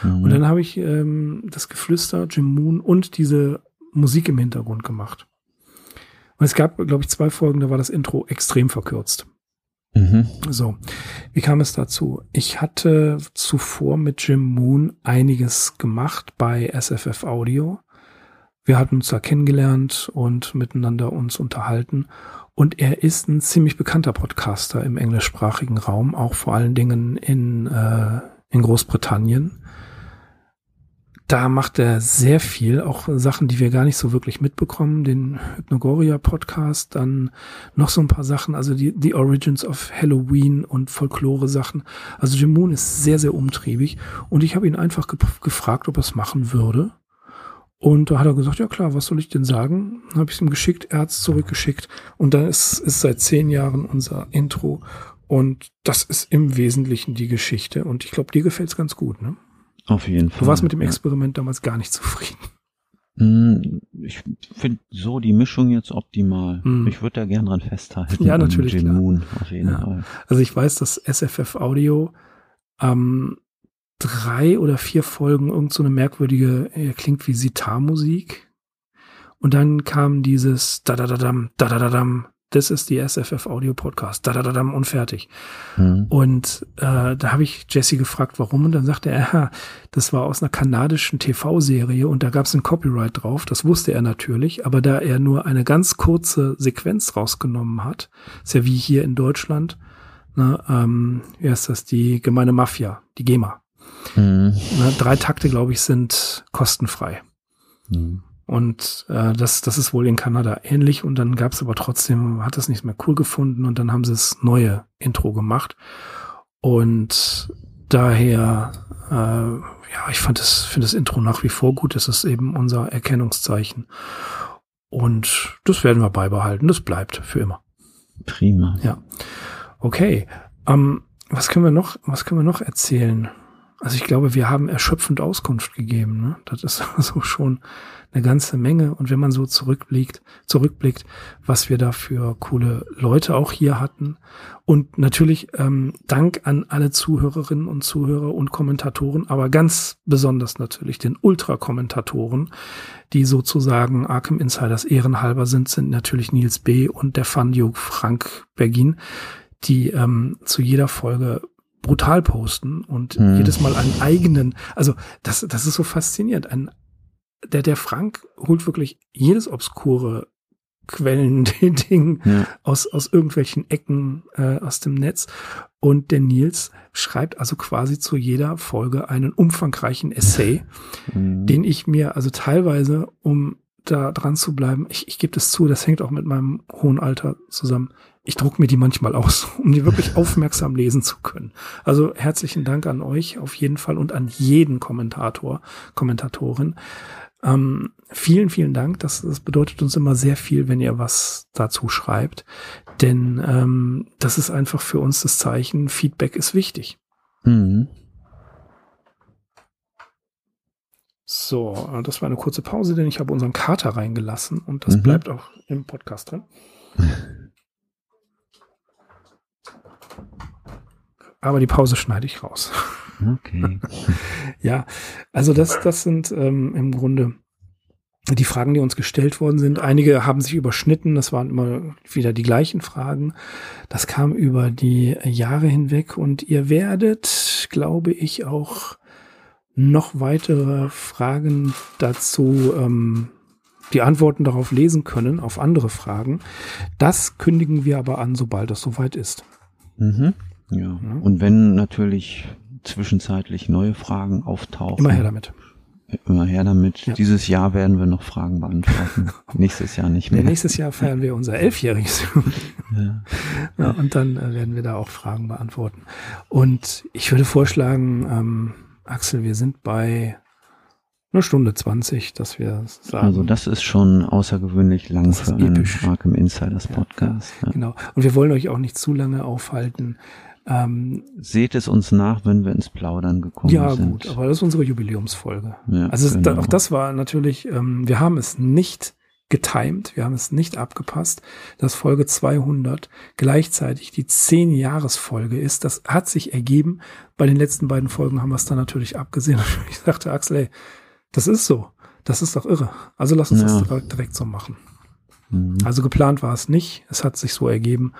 Mhm. Und dann habe ich ähm, das Geflüster, Jim Moon und diese Musik im Hintergrund gemacht. Und es gab, glaube ich, zwei Folgen, da war das Intro extrem verkürzt. mhm. So, wie kam es dazu? Ich hatte zuvor mit Jim Moon einiges gemacht bei SFF Audio. Wir hatten uns da kennengelernt und miteinander uns unterhalten. Und er ist ein ziemlich bekannter Podcaster im englischsprachigen Raum, auch vor allen Dingen in, äh, in Großbritannien. Da macht er sehr viel, auch Sachen, die wir gar nicht so wirklich mitbekommen. Den Hypnogoria Podcast, dann noch so ein paar Sachen, also die, die Origins of Halloween und Folklore-Sachen. Also Jim Moon ist sehr, sehr umtriebig und ich habe ihn einfach ge gefragt, ob er es machen würde. Und da hat er gesagt, ja klar, was soll ich denn sagen? Dann habe ich es ihm geschickt, er hat es zurückgeschickt und dann ist, ist seit zehn Jahren unser Intro und das ist im Wesentlichen die Geschichte und ich glaube, dir gefällt es ganz gut, ne? Auf jeden Fall. Du warst mit dem ja. Experiment damals gar nicht zufrieden. Mm, Ich finde so die Mischung jetzt optimal. Mm. Ich würde da gern dran festhalten. Ja, natürlich, Jim. Moon, auf jeden Ja. Fall. Also ich weiß, dass SFF Audio ähm, drei oder vier Folgen irgend so eine merkwürdige, äh, klingt wie Sitar-Musik. Und dann kam dieses da-da-da-dam, da-da-da-dam, das ist die SFF Audio Podcast, da-da-da-dam und fertig. Mhm. Und äh, da habe ich Jesse gefragt, warum. Und dann sagte er, ja, das war aus einer kanadischen TV-Serie und da gab es ein Copyright drauf. Das wusste er natürlich. Aber da er nur eine ganz kurze Sequenz rausgenommen hat, ist ja wie hier in Deutschland, ne, ähm, wie heißt das, die gemeine Mafia, die GEMA. Mhm. Ne, drei Takte, glaube ich, sind kostenfrei. Mhm. Und äh, das, das ist wohl in Kanada ähnlich. Und dann gab es aber trotzdem, hat es nicht mehr cool gefunden und dann haben sie das neue Intro gemacht. Und daher, äh, ja, ich fand das, finde das Intro nach wie vor gut. Das ist eben unser Erkennungszeichen. Und das werden wir beibehalten. Das bleibt für immer. Prima. Ja. Okay. Ähm, was können wir noch, was können wir noch erzählen? Also ich glaube, wir haben erschöpfend Auskunft gegeben. Ne? Das ist also schon eine ganze Menge. Und wenn man so zurückblickt, zurückblickt, was wir da für coole Leute auch hier hatten. Und natürlich ähm, Dank an alle Zuhörerinnen und Zuhörer und Kommentatoren, aber ganz besonders natürlich den Ultra-Kommentatoren, die sozusagen Arkham Insiders ehrenhalber sind, sind natürlich Nils B. und der Fandio Frank Bergin, die ähm, zu jeder Folge brutal posten und Hm. jedes Mal einen eigenen, also das, das ist so faszinierend. Ein, der, der Frank holt wirklich jedes obskure Quellen-Ding Ja. aus, aus irgendwelchen Ecken äh, aus dem Netz. Und der Nils schreibt also quasi zu jeder Folge einen umfangreichen Essay, Mhm. den ich mir also teilweise, um da dran zu bleiben, ich, ich gebe es zu, das hängt auch mit meinem hohen Alter zusammen, ich druck mir die manchmal aus, um die wirklich aufmerksam lesen zu können. Also herzlichen Dank an euch auf jeden Fall und an jeden Kommentator, Kommentatorin. Ähm, vielen, vielen Dank. Das, das bedeutet uns immer sehr viel, wenn ihr was dazu schreibt. Denn ähm, das ist einfach für uns das Zeichen, Feedback ist wichtig. Mhm. So, äh, das war eine kurze Pause, denn ich habe unseren Kater reingelassen und das mhm. bleibt auch im Podcast drin. aber die Pause schneide ich raus. Okay. ja, also das, das sind ähm, im Grunde die Fragen, die uns gestellt worden sind. Einige haben sich überschnitten, das waren immer wieder die gleichen Fragen. Das kam über die Jahre hinweg und ihr werdet, glaube ich, auch noch weitere Fragen dazu, ähm, die Antworten darauf lesen können, auf andere Fragen. Das kündigen wir aber an, sobald es soweit ist. Mhm. Ja. ja. Und wenn natürlich zwischenzeitlich neue Fragen auftauchen. Immer her damit. Immer her damit. Ja. Dieses Jahr werden wir noch Fragen beantworten. nächstes Jahr nicht mehr. Ja, nächstes Jahr feiern wir unser elfjähriges ja. ja. Und dann äh, werden wir da auch Fragen beantworten. Und ich würde vorschlagen, ähm, Axel, wir sind bei eine Stunde zwanzig, dass wir sagen. Also das ist schon außergewöhnlich lang für einen Arkham Insiders Podcast. Ja, genau. Und wir wollen euch auch nicht zu lange aufhalten. Ähm, Seht es uns nach, wenn wir ins Plaudern gekommen ja, sind. Ja gut, aber das ist unsere Jubiläumsfolge. Ja, also genau. auch das war natürlich, ähm, wir haben es nicht getimed, wir haben es nicht abgepasst, dass Folge 200 gleichzeitig die 10-Jahres-Folge ist. Das hat sich ergeben. Bei den letzten beiden Folgen haben wir es dann natürlich abgesehen. Ich sagte, Axel, ey, das ist so. Das ist doch irre. Also lass uns ja. das direkt so machen. Mhm. Also geplant war es nicht. Es hat sich so ergeben.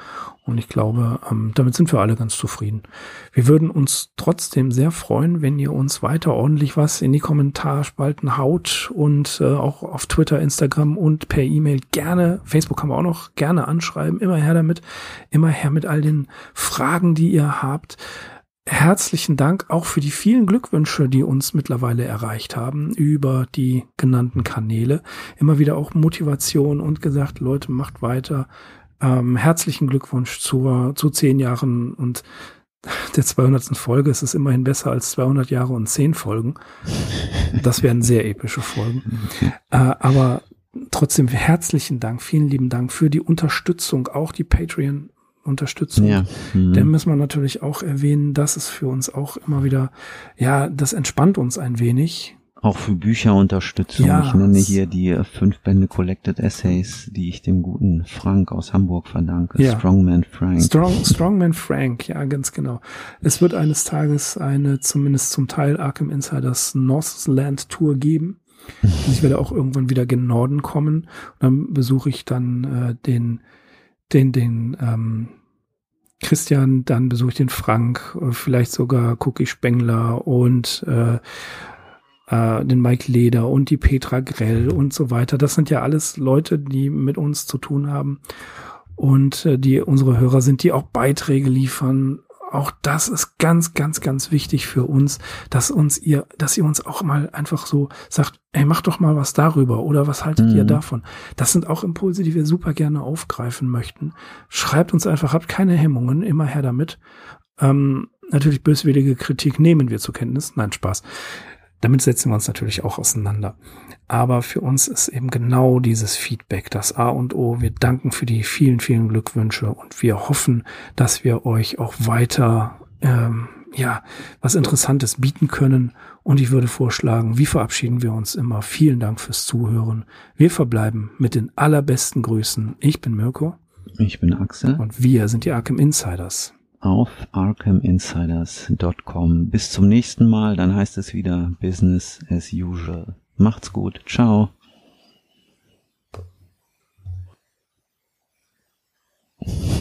Und ich glaube, ähm, damit sind wir alle ganz zufrieden. Wir würden uns trotzdem sehr freuen, wenn ihr uns weiter ordentlich was in die Kommentarspalten haut und äh, auch auf Twitter, Instagram und per E-Mail gerne, Facebook haben wir auch noch, gerne anschreiben. Immer her damit. Immer her mit all den Fragen, die ihr habt herzlichen Dank auch für die vielen Glückwünsche, die uns mittlerweile erreicht haben über die genannten Kanäle. Immer wieder auch Motivation und gesagt, Leute, macht weiter. Ähm, herzlichen Glückwunsch zur, zu zehn Jahren und der 200. Folge. Es ist immerhin besser als 200 Jahre und zehn Folgen. Das wären sehr epische Folgen. Äh, aber trotzdem herzlichen Dank, vielen lieben Dank für die Unterstützung, auch die Patreon Unterstützung. Ja. Mhm. Dann müssen wir natürlich auch erwähnen, dass es für uns auch immer wieder, ja, das entspannt uns ein wenig. Auch für Bücherunterstützung. Ja, ich nenne hier die fünf Bände Collected Essays, die ich dem guten Frank aus Hamburg verdanke. Ja. Strongman Frank. Strong, Strongman Frank, ja, ganz genau. Es wird eines Tages eine, zumindest zum Teil Arkham Insiders Northland Tour geben. Und ich werde auch irgendwann wieder gen Norden kommen. Und dann besuche ich dann äh, den, den, den ähm, Christian, dann besuche ich den Frank, äh, vielleicht sogar Cookie Spengler und äh, äh, den Mike Leder und die Petra Grell und so weiter. Das sind ja alles Leute, die mit uns zu tun haben und äh, die unsere Hörer sind, die auch Beiträge liefern auch das ist ganz, ganz, ganz wichtig für uns, dass uns ihr, dass ihr uns auch mal einfach so sagt, ey, mach doch mal was darüber oder was haltet mhm. ihr davon? Das sind auch Impulse, die wir super gerne aufgreifen möchten. Schreibt uns einfach, habt keine Hemmungen, immer her damit. Ähm, natürlich böswillige Kritik nehmen wir zur Kenntnis. Nein, Spaß. Damit setzen wir uns natürlich auch auseinander. Aber für uns ist eben genau dieses Feedback das A und O. Wir danken für die vielen, vielen Glückwünsche und wir hoffen, dass wir euch auch weiter, ähm, ja, was Interessantes bieten können. Und ich würde vorschlagen, wie verabschieden wir uns immer? Vielen Dank fürs Zuhören. Wir verbleiben mit den allerbesten Grüßen. Ich bin Mirko. Ich bin Axel. Und wir sind die Arkham Insiders auf arkhaminsiders.com. Bis zum nächsten Mal, dann heißt es wieder Business as usual. Macht's gut, ciao.